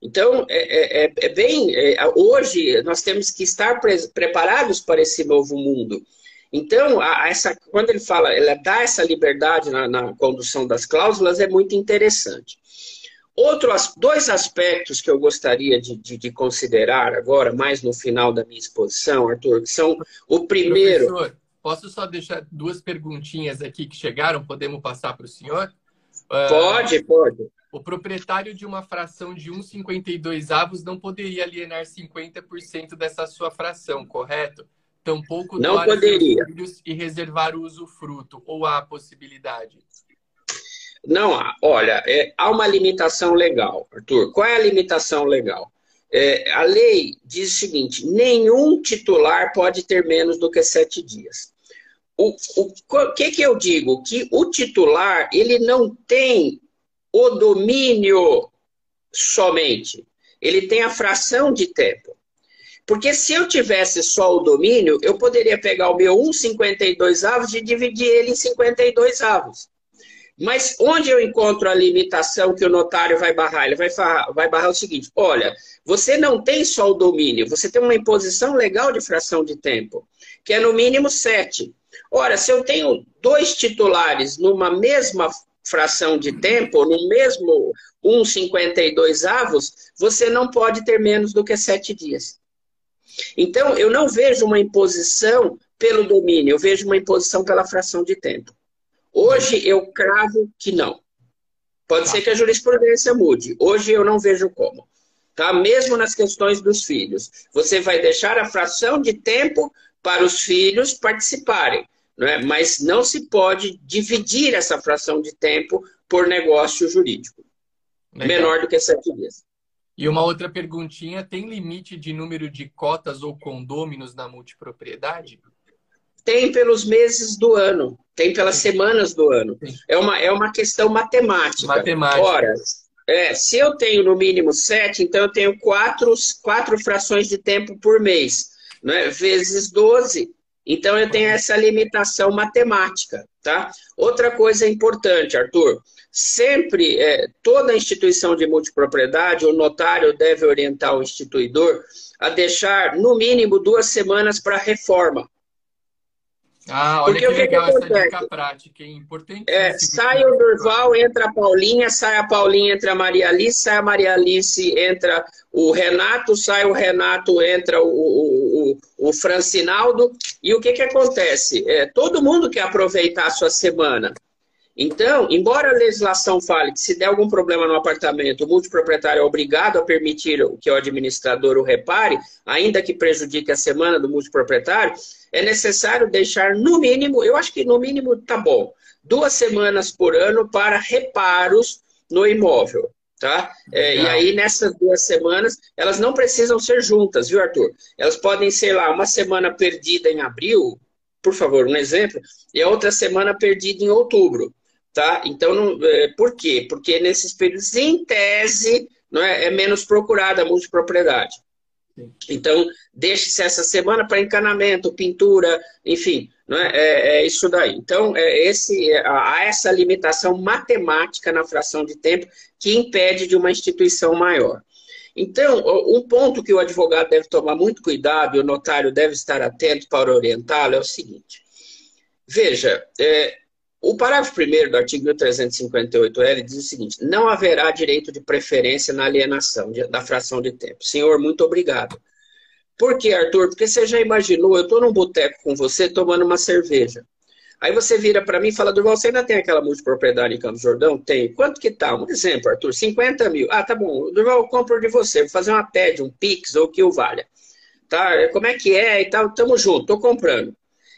B: Então, é, é, é, é bem. É, hoje, nós temos que estar pre preparados para esse novo mundo. Então, a, essa, quando ele fala, ela dá essa liberdade na, na condução das cláusulas, é muito interessante. Outros dois aspectos que eu gostaria de, de, de, considerar agora, mais no final da minha exposição, Arthur, que são o primeiro. Professor,
A: posso só deixar duas perguntinhas aqui que chegaram? Podemos passar para o senhor?
B: Pode, uh, pode.
A: O proprietário de uma fração de 1,52 avos não poderia alienar 50% dessa sua fração, correto? Tampouco
B: não poderia.
A: e reservar o usufruto, ou há possibilidade?
B: Não há. Olha, é, há uma limitação legal, Arthur. Qual é a limitação legal? É, a lei diz o seguinte: nenhum titular pode ter menos do que sete dias. O, o, o que, que eu digo? Que o titular ele não tem o domínio somente. Ele tem a fração de tempo. Porque se eu tivesse só o domínio, eu poderia pegar o meu 1,52 avos e dividir ele em 52 avos. Mas onde eu encontro a limitação que o notário vai barrar? Ele vai vai barrar o seguinte: olha, você não tem só o domínio, você tem uma imposição legal de fração de tempo, que é no mínimo 7. Ora, se eu tenho dois titulares numa mesma fração de tempo, no mesmo 1,52 avos, você não pode ter menos do que sete dias. Então, eu não vejo uma imposição pelo domínio, eu vejo uma imposição pela fração de tempo. Hoje eu cravo que não. Pode ser que a jurisprudência mude. Hoje eu não vejo como. Tá? Mesmo nas questões dos filhos. Você vai deixar a fração de tempo para os filhos participarem. Não é? Mas não se pode dividir essa fração de tempo por negócio jurídico. Legal. Menor do que sete dias.
A: E uma outra perguntinha: tem limite de número de cotas ou condôminos na multipropriedade?
B: Tem pelos meses do ano, tem pelas semanas do ano. É uma, é uma questão matemática.
A: Matemática.
B: Ora, é, se eu tenho no mínimo sete, então eu tenho quatro, quatro frações de tempo por mês, né? vezes 12. Então eu tenho essa limitação matemática, tá? Outra coisa importante, Arthur, sempre é, toda instituição de multipropriedade, o notário deve orientar o instituidor a deixar no mínimo duas semanas para reforma.
A: Ah, olha Porque que legal que essa dica prática, é importante.
B: É, sai o Durval, entra a Paulinha, sai a Paulinha, entra a Maria Alice, sai a Maria Alice, entra o Renato, sai o Renato, entra o, o, o, o Francinaldo. E o que, que acontece? É, todo mundo quer aproveitar a sua semana. Então, embora a legislação fale que se der algum problema no apartamento, o multiproprietário é obrigado a permitir que o administrador o repare, ainda que prejudique a semana do multiproprietário, é necessário deixar no mínimo, eu acho que no mínimo tá bom, duas semanas por ano para reparos no imóvel. Tá? É, e aí, nessas duas semanas, elas não precisam ser juntas, viu, Arthur? Elas podem ser lá uma semana perdida em abril, por favor, um exemplo, e a outra semana perdida em outubro. Tá? Então, não, é, por quê? Porque nesses períodos, em tese, não é, é menos procurada a multipropriedade. Então, deixe-se essa semana para encanamento, pintura, enfim, não é, é, isso daí. Então, é esse, há essa limitação matemática na fração de tempo que impede de uma instituição maior. Então, um ponto que o advogado deve tomar muito cuidado e o notário deve estar atento para orientá-lo é o seguinte. Veja, é, o parágrafo 1 do artigo 1358L diz o seguinte: não haverá direito de preferência na alienação da fração de tempo. Senhor, muito obrigado. Por quê, Arthur? Porque você já imaginou, eu estou num boteco com você tomando uma cerveja. Aí você vira para mim e fala, Durval, você ainda tem aquela multipropriedade em Campos Jordão? Tem. Quanto que tá? Um exemplo, Arthur, 50 mil. Ah, tá bom. Durval, eu compro de você. Vou fazer uma TED, um Pix ou o que o valha. Tá? Como é que é e tal? Tamo junto, tô comprando.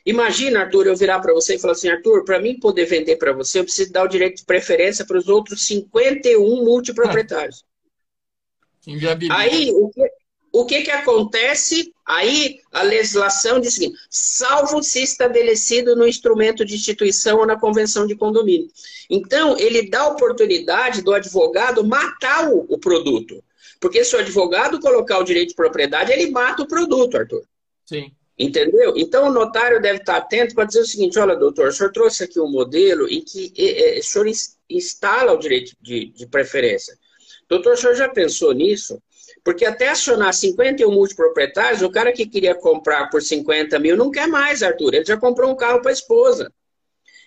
B: Imagina, Arthur, eu virar para você e falar assim, Arthur, para mim poder vender para você, eu preciso dar o direito de preferência para os outros 51 multiproprietários. [LAUGHS] Aí, o que, o que, que acontece? Aí a legislação diz o seguinte: salvo se estabelecido no instrumento de instituição ou na convenção de condomínio. Então, ele dá a oportunidade do advogado matar o, o produto. Porque se o advogado colocar o direito de propriedade, ele mata o produto, Arthur.
A: Sim.
B: Entendeu? Então o notário deve estar atento para dizer o seguinte: olha, doutor, o senhor trouxe aqui um modelo em que o senhor instala o direito de, de preferência. Doutor, o senhor já pensou nisso? Porque até acionar 51 multiproprietários, o cara que queria comprar por 50 mil não quer mais, Arthur. Ele já comprou um carro para a esposa.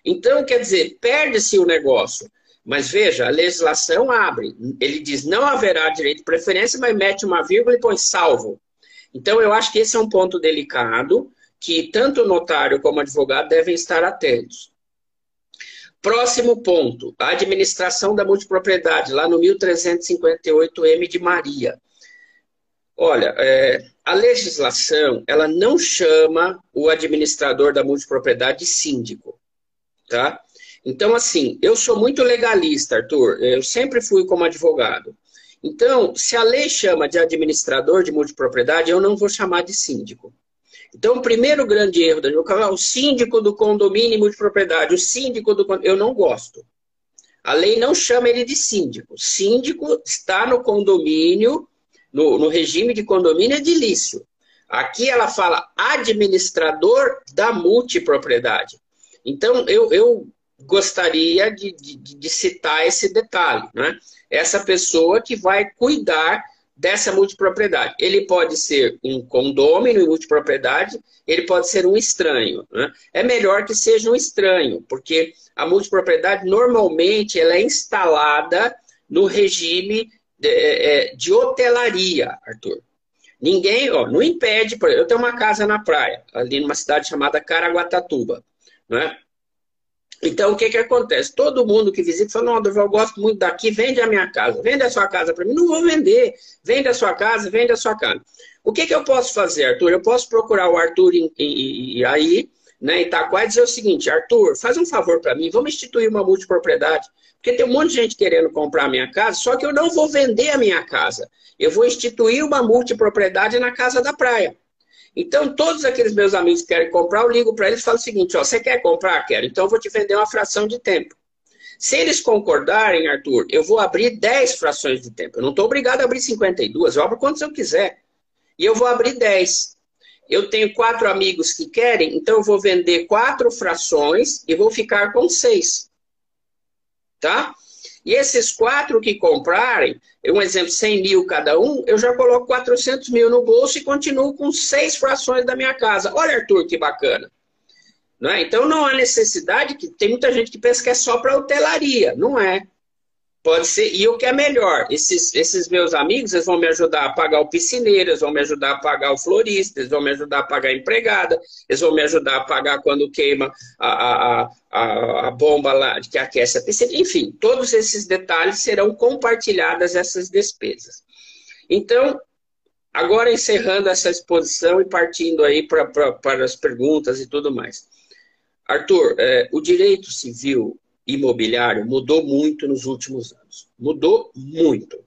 B: Então, quer dizer, perde-se o negócio. Mas veja, a legislação abre. Ele diz não haverá direito de preferência, mas mete uma vírgula e põe salvo. Então, eu acho que esse é um ponto delicado que tanto o notário como o advogado devem estar atentos. Próximo ponto, a administração da multipropriedade, lá no 1358M de Maria. Olha, é, a legislação, ela não chama o administrador da multipropriedade de síndico, tá? Então, assim, eu sou muito legalista, Arthur, eu sempre fui como advogado. Então, se a lei chama de administrador de multipropriedade, eu não vou chamar de síndico. Então, o primeiro grande erro da advocacia é o síndico do condomínio multipropriedade, o síndico do eu não gosto. A lei não chama ele de síndico. Síndico está no condomínio, no, no regime de condomínio edilício. Aqui ela fala administrador da multipropriedade. Então, eu, eu gostaria de, de, de citar esse detalhe. Né? essa pessoa que vai cuidar dessa multipropriedade. Ele pode ser um condômino em multipropriedade, ele pode ser um estranho. Né? É melhor que seja um estranho, porque a multipropriedade normalmente ela é instalada no regime de, é, é, de hotelaria, Arthur. Ninguém, ó, não impede, eu tenho uma casa na praia, ali numa cidade chamada Caraguatatuba, né? Então, o que, que acontece? Todo mundo que visita fala, não, Durval, eu gosto muito daqui, vende a minha casa. Vende a sua casa para mim. Não vou vender. Vende a sua casa, vende a sua casa. O que, que eu posso fazer, Arthur? Eu posso procurar o Arthur em, em, aí, né, Itaquá, e dizer o seguinte, Arthur, faz um favor para mim, vamos instituir uma multipropriedade. Porque tem um monte de gente querendo comprar a minha casa, só que eu não vou vender a minha casa. Eu vou instituir uma multipropriedade na casa da praia. Então, todos aqueles meus amigos que querem comprar, eu ligo para eles e falo o seguinte: ó, você quer comprar? Quero. Então, eu vou te vender uma fração de tempo. Se eles concordarem, Arthur, eu vou abrir 10 frações de tempo. Eu não estou obrigado a abrir 52, eu abro quantos eu quiser. E eu vou abrir 10. Eu tenho quatro amigos que querem, então eu vou vender quatro frações e vou ficar com seis. Tá? E esses quatro que comprarem, um exemplo, 100 mil cada um, eu já coloco 400 mil no bolso e continuo com seis frações da minha casa. Olha, Arthur, que bacana. Não é? Então não há necessidade, que tem muita gente que pensa que é só para hotelaria. Não é. Pode ser, e o que é melhor, esses, esses meus amigos, eles vão me ajudar a pagar o piscineiro, eles vão me ajudar a pagar o florista, eles vão me ajudar a pagar a empregada, eles vão me ajudar a pagar quando queima a, a, a, a bomba lá que aquece a piscina. Enfim, todos esses detalhes serão compartilhadas essas despesas. Então, agora encerrando essa exposição e partindo aí para as perguntas e tudo mais. Arthur, é, o direito civil imobiliário mudou muito nos últimos anos. Mudou muito.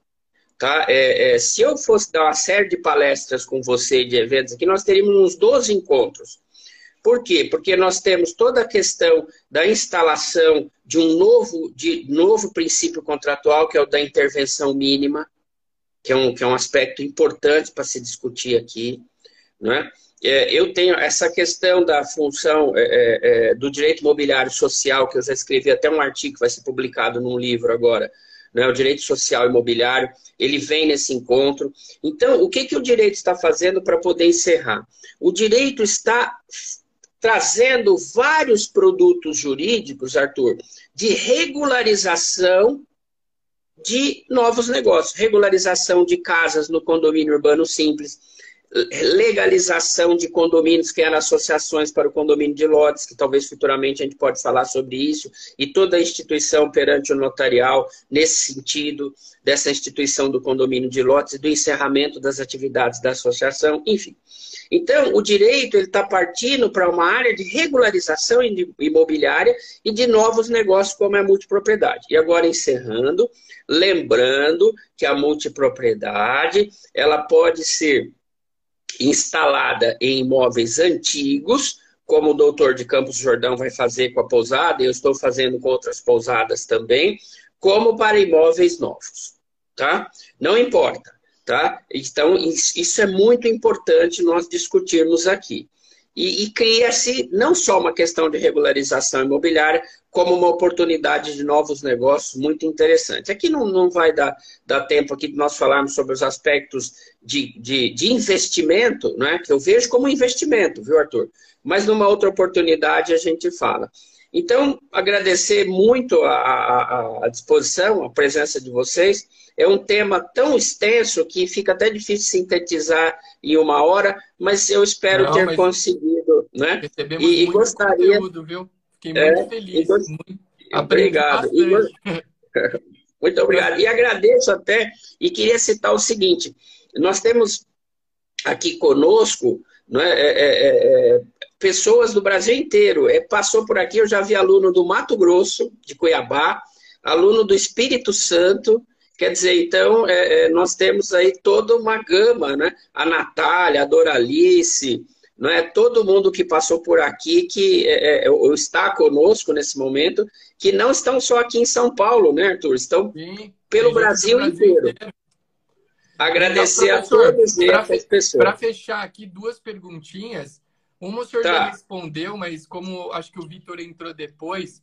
B: Tá? É, é, se eu fosse dar uma série de palestras com você, de eventos aqui, nós teríamos uns 12 encontros. Por quê? Porque nós temos toda a questão da instalação de um novo, de novo princípio contratual, que é o da intervenção mínima, que é um, que é um aspecto importante para se discutir aqui. Não é? É, eu tenho essa questão da função é, é, é, do direito imobiliário social, que eu já escrevi até um artigo que vai ser publicado num livro agora, né, o direito social imobiliário, ele vem nesse encontro. Então, o que, que o direito está fazendo para poder encerrar? O direito está trazendo vários produtos jurídicos, Arthur, de regularização de novos negócios, regularização de casas no condomínio urbano simples, legalização de condomínios, que eram associações para o condomínio de lotes, que talvez futuramente a gente pode falar sobre isso, e toda a instituição perante o notarial, nesse sentido, dessa instituição do condomínio de lotes e do encerramento das atividades da associação, enfim. Então, o direito está partindo para uma área de regularização imobiliária e de novos negócios, como é a multipropriedade. E agora, encerrando, lembrando que a multipropriedade ela pode ser instalada em imóveis antigos, como o doutor de Campos Jordão vai fazer com a pousada, eu estou fazendo com outras pousadas também, como para imóveis novos, tá? Não importa, tá? Então, isso é muito importante nós discutirmos aqui. E, e cria-se não só uma questão de regularização imobiliária, como uma oportunidade de novos negócios muito interessante. Aqui não, não vai dar, dar tempo aqui de nós falarmos sobre os aspectos de, de, de investimento, né? que eu vejo como investimento, viu, Arthur? Mas numa outra oportunidade a gente fala. Então, agradecer muito a, a, a disposição, a presença de vocês. É um tema tão extenso que fica até difícil sintetizar em uma hora, mas eu espero Não, ter conseguido. Né?
A: E, gostaria... conteúdo, viu? Fiquei muito é, feliz. Gost... Muito...
B: Obrigado. E... [LAUGHS] muito obrigado. E agradeço até, e queria citar o seguinte: nós temos aqui conosco não é, é, é, é pessoas do Brasil inteiro. É, passou por aqui, eu já vi aluno do Mato Grosso, de Cuiabá, aluno do Espírito Santo, Quer dizer, então, é, é, nós temos aí toda uma gama, né? A Natália, a Doralice, não é? todo mundo que passou por aqui, que é, é, é está conosco nesse momento, que não estão só aqui em São Paulo, né, Arthur? Estão Sim, pelo Brasil, Brasil inteiro. inteiro. Agradecer então, a todos essas pessoas.
A: Para fechar aqui, duas perguntinhas. Uma o senhor tá. já respondeu, mas como acho que o Vitor entrou depois,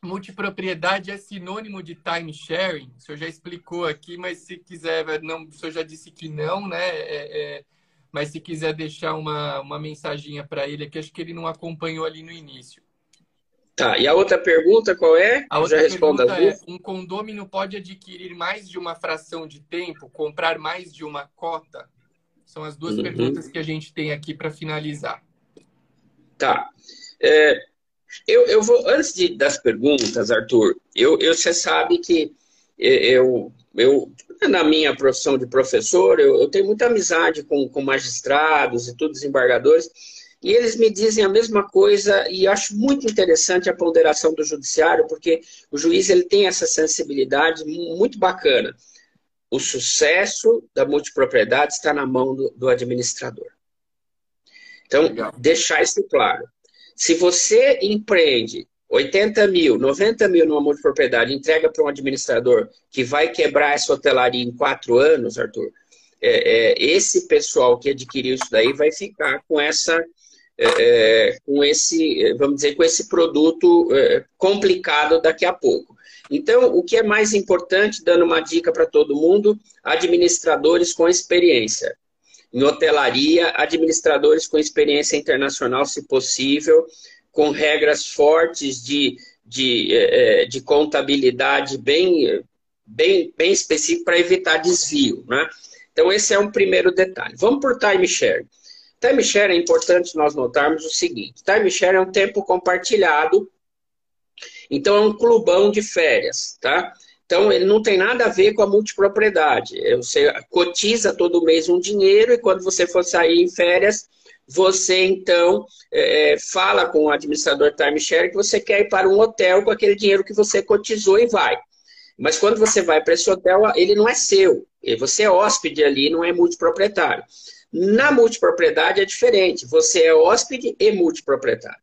A: multipropriedade é sinônimo de time sharing? O senhor já explicou aqui, mas se quiser, não, o senhor já disse que não, né? É, é, mas se quiser deixar uma, uma mensaginha para ele aqui, acho que ele não acompanhou ali no início.
B: Tá, e a outra pergunta qual é?
A: A outra já pergunta é, um condômino pode adquirir mais de uma fração de tempo, comprar mais de uma cota? São as duas uhum. perguntas que a gente tem aqui para finalizar.
B: Tá. É, eu, eu vou, antes de, das perguntas, Arthur, eu, eu, você sabe que eu, eu, na minha profissão de professor, eu, eu tenho muita amizade com, com magistrados e todos desembargadores, e eles me dizem a mesma coisa e acho muito interessante a ponderação do judiciário, porque o juiz ele tem essa sensibilidade muito bacana. O sucesso da multipropriedade está na mão do, do administrador. Então, Legal. deixar isso claro. Se você empreende 80 mil, 90 mil numa multipropriedade, entrega para um administrador que vai quebrar essa hotelaria em quatro anos, Arthur, é, é, esse pessoal que adquiriu isso daí vai ficar com essa, é, é com esse, vamos dizer, com esse produto é, complicado daqui a pouco. Então, o que é mais importante, dando uma dica para todo mundo, administradores com experiência em hotelaria, administradores com experiência internacional, se possível, com regras fortes de, de, é, é, de contabilidade bem, bem, bem específico para evitar desvio. Né? Então, esse é um primeiro detalhe. Vamos por timeshare. Timeshare é importante nós notarmos o seguinte: timeshare é um tempo compartilhado, então é um clubão de férias, tá? Então, ele não tem nada a ver com a multipropriedade. Você cotiza todo mês um dinheiro e quando você for sair em férias, você então é, é fala com o administrador timeshare que você quer ir para um hotel com aquele dinheiro que você cotizou e vai. Mas quando você vai para esse hotel, ele não é seu. Você é hóspede ali, não é multiproprietário. Na multipropriedade é diferente. Você é hóspede e multiproprietário.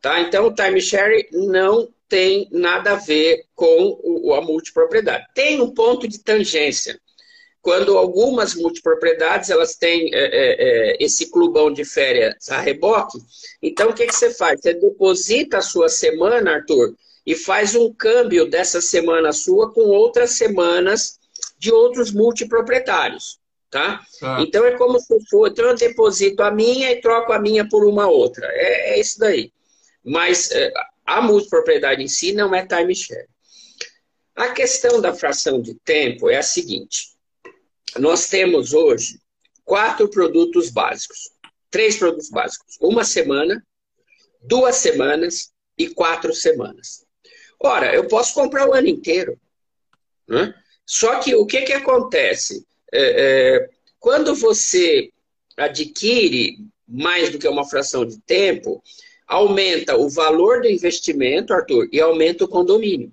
B: Tá? Então, o timeshare não tem nada a ver com a multipropriedade. Tem um ponto de tangência. Quando algumas multipropriedades elas têm é, é, é, esse clubão de férias a reboque, então o que, que você faz? Você deposita a sua semana, Arthur, e faz um câmbio dessa semana sua com outras semanas de outros multiproprietários. Tá? tá? Então é como se for, então eu deposito a minha e troco a minha por uma outra. É, é isso daí. Mas é, a multipropriedade em si não é timeshare. A questão da fração de tempo é a seguinte: nós temos hoje quatro produtos básicos, três produtos básicos, uma semana, duas semanas e quatro semanas. Ora, eu posso comprar o ano inteiro. Né? Só que o que, que acontece? É, é, quando você adquire mais do que uma fração de tempo, aumenta o valor do investimento, Arthur, e aumenta o condomínio.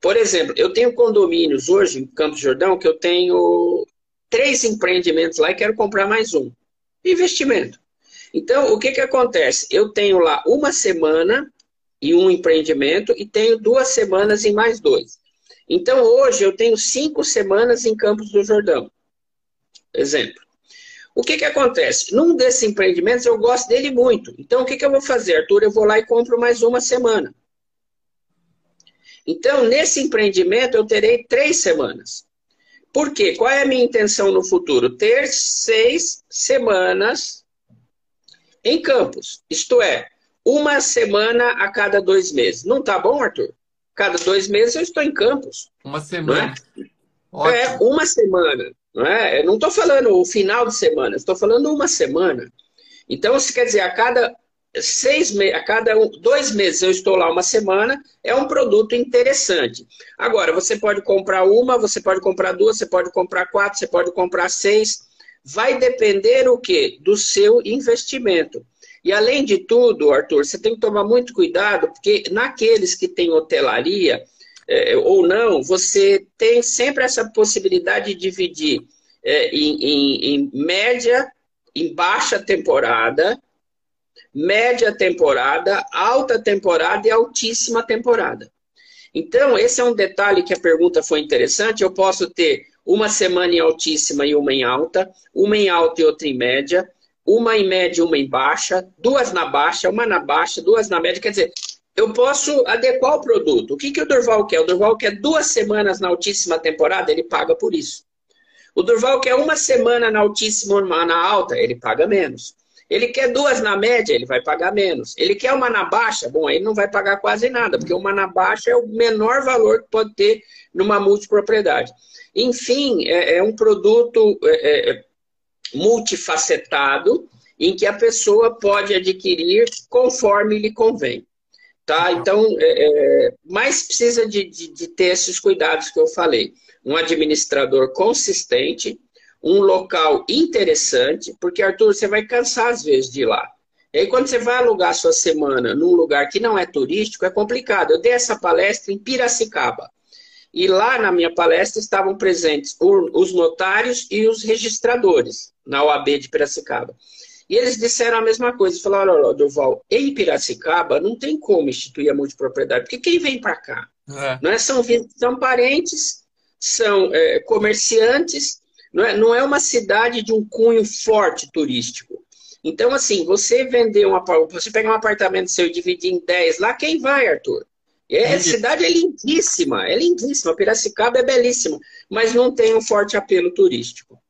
B: Por exemplo, eu tenho condomínios hoje em Campos Jordão que eu tenho três empreendimentos lá e quero comprar mais um. Investimento. Então, o que, que acontece? Eu tenho lá uma semana em um empreendimento e tenho duas semanas em mais dois. Então, hoje eu tenho cinco semanas em Campos do Jordão. Exemplo. O que, que acontece? Num desses empreendimentos eu gosto dele muito. Então o que, que eu vou fazer, Arthur? Eu vou lá e compro mais uma semana. Então, nesse empreendimento eu terei três semanas. Por quê? Qual é a minha intenção no futuro? Ter seis semanas em campos. Isto é, uma semana a cada dois meses. Não tá bom, Arthur? Cada dois meses eu estou em campos.
A: Uma semana.
B: É? é, uma semana. Não é? Eu não estou falando o final de semana, estou falando uma semana. Então, se quer dizer, a cada seis a cada dois meses eu estou lá uma semana, é um produto interessante. Agora, você pode comprar uma, você pode comprar duas, você pode comprar quatro, você pode comprar seis. Vai depender o quê? Do seu investimento. E além de tudo, Arthur, você tem que tomar muito cuidado, porque naqueles que têm hotelaria, é, ou não, você tem sempre essa possibilidade de dividir é, em, em, em média, em baixa temporada, média temporada, alta temporada e altíssima temporada. Então, esse é um detalhe que a pergunta foi interessante. Eu posso ter uma semana em altíssima e uma em alta, uma em alta e outra em média, uma em média e uma em baixa, duas na baixa, uma na baixa, duas na média. Quer dizer, eu posso adequar o produto. O que, que o Durval quer? O Durval quer duas semanas na altíssima temporada, ele paga por isso. O Durval quer uma semana na altíssima, uma na alta, ele paga menos. Ele quer duas na média, ele vai pagar menos. Ele quer uma na baixa, bom, aí não vai pagar quase nada, porque uma na baixa é o menor valor que pode ter numa multipropriedade. Enfim, é, é um produto é, é, multifacetado em que a pessoa pode adquirir conforme lhe convém. Tá? Então, é, é, mas precisa de, de, de ter esses cuidados que eu falei. Um administrador consistente, um local interessante, porque, Arthur, você vai cansar às vezes de ir lá. E aí, quando você vai alugar sua semana num lugar que não é turístico, é complicado. Eu dei essa palestra em Piracicaba. E lá na minha palestra estavam presentes os notários e os registradores na OAB de Piracicaba. E eles disseram a mesma coisa. Falaram, olha, Durval, em Piracicaba não tem como instituir a multipropriedade, porque quem vem para cá? É. Não é? são, são parentes, são é, comerciantes, não é, não é uma cidade de um cunho forte turístico. Então, assim, você vender um você pegar um apartamento seu e dividir em 10 lá, quem vai, Arthur? É, a cidade é lindíssima, é lindíssima. Piracicaba é belíssima, mas não tem um forte apelo turístico.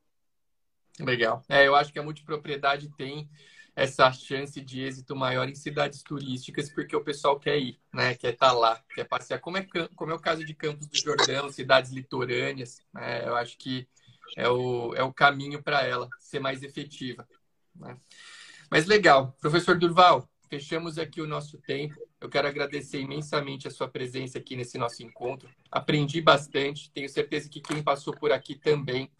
A: Legal. É, eu acho que a multipropriedade tem essa chance de êxito maior em cidades turísticas, porque o pessoal quer ir, né? Quer estar tá lá, quer passear. Como é, como é o caso de Campos do Jordão, cidades litorâneas, né? Eu acho que é o, é o caminho para ela ser mais efetiva. Né? Mas legal. Professor Durval, fechamos aqui o nosso tempo. Eu quero agradecer imensamente a sua presença aqui nesse nosso encontro. Aprendi bastante, tenho certeza que quem passou por aqui também.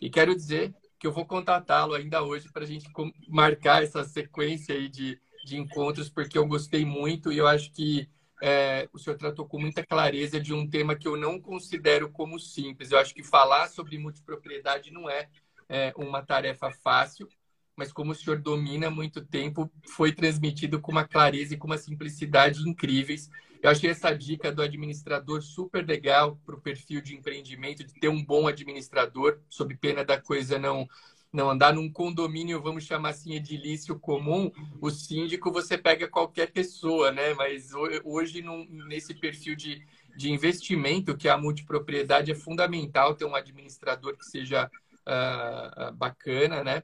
A: E quero dizer que eu vou contatá-lo ainda hoje para a gente marcar essa sequência aí de, de encontros, porque eu gostei muito e eu acho que é, o senhor tratou com muita clareza de um tema que eu não considero como simples. Eu acho que falar sobre multipropriedade não é, é uma tarefa fácil, mas como o senhor domina há muito tempo, foi transmitido com uma clareza e com uma simplicidade incríveis. Eu achei essa dica do administrador super legal para o perfil de empreendimento, de ter um bom administrador, sob pena da coisa não não andar num condomínio, vamos chamar assim, edilício comum, o síndico você pega qualquer pessoa, né? Mas hoje, num, nesse perfil de, de investimento, que é a multipropriedade, é fundamental ter um administrador que seja uh, bacana, né?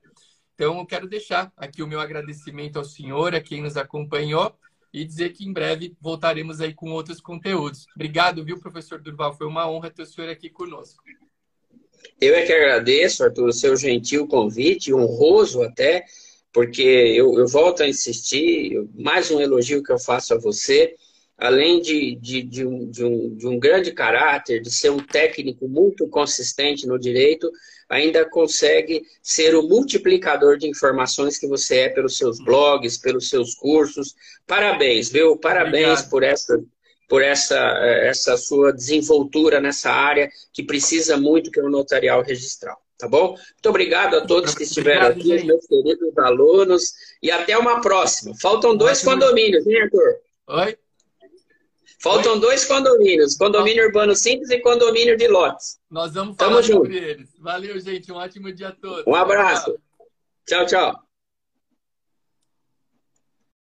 A: Então, eu quero deixar aqui o meu agradecimento ao senhor, a quem nos acompanhou, e dizer que em breve voltaremos aí com outros conteúdos. Obrigado, viu, professor Durval? Foi uma honra ter o senhor aqui conosco.
B: Eu é que agradeço, Arthur, o seu gentil convite, honroso até, porque eu, eu volto a insistir, mais um elogio que eu faço a você, além de, de, de, um, de, um, de um grande caráter, de ser um técnico muito consistente no direito, ainda consegue ser o multiplicador de informações que você é pelos seus blogs, pelos seus cursos. Parabéns, viu? Parabéns Obrigado. por essa por essa, essa sua desenvoltura nessa área que precisa muito que é o notarial registral. Tá bom? Muito obrigado a todos que estiveram obrigado, aqui, gente. meus queridos alunos, e até uma próxima. Faltam dois condomínios, hein, Arthur?
A: Oi?
B: Faltam Oi? dois condomínios, condomínio Oi? urbano simples e condomínio de lotes.
A: Nós vamos falar Tamo sobre junto. eles. Valeu, gente. Um ótimo dia a todos.
B: Um abraço. tchau. tchau.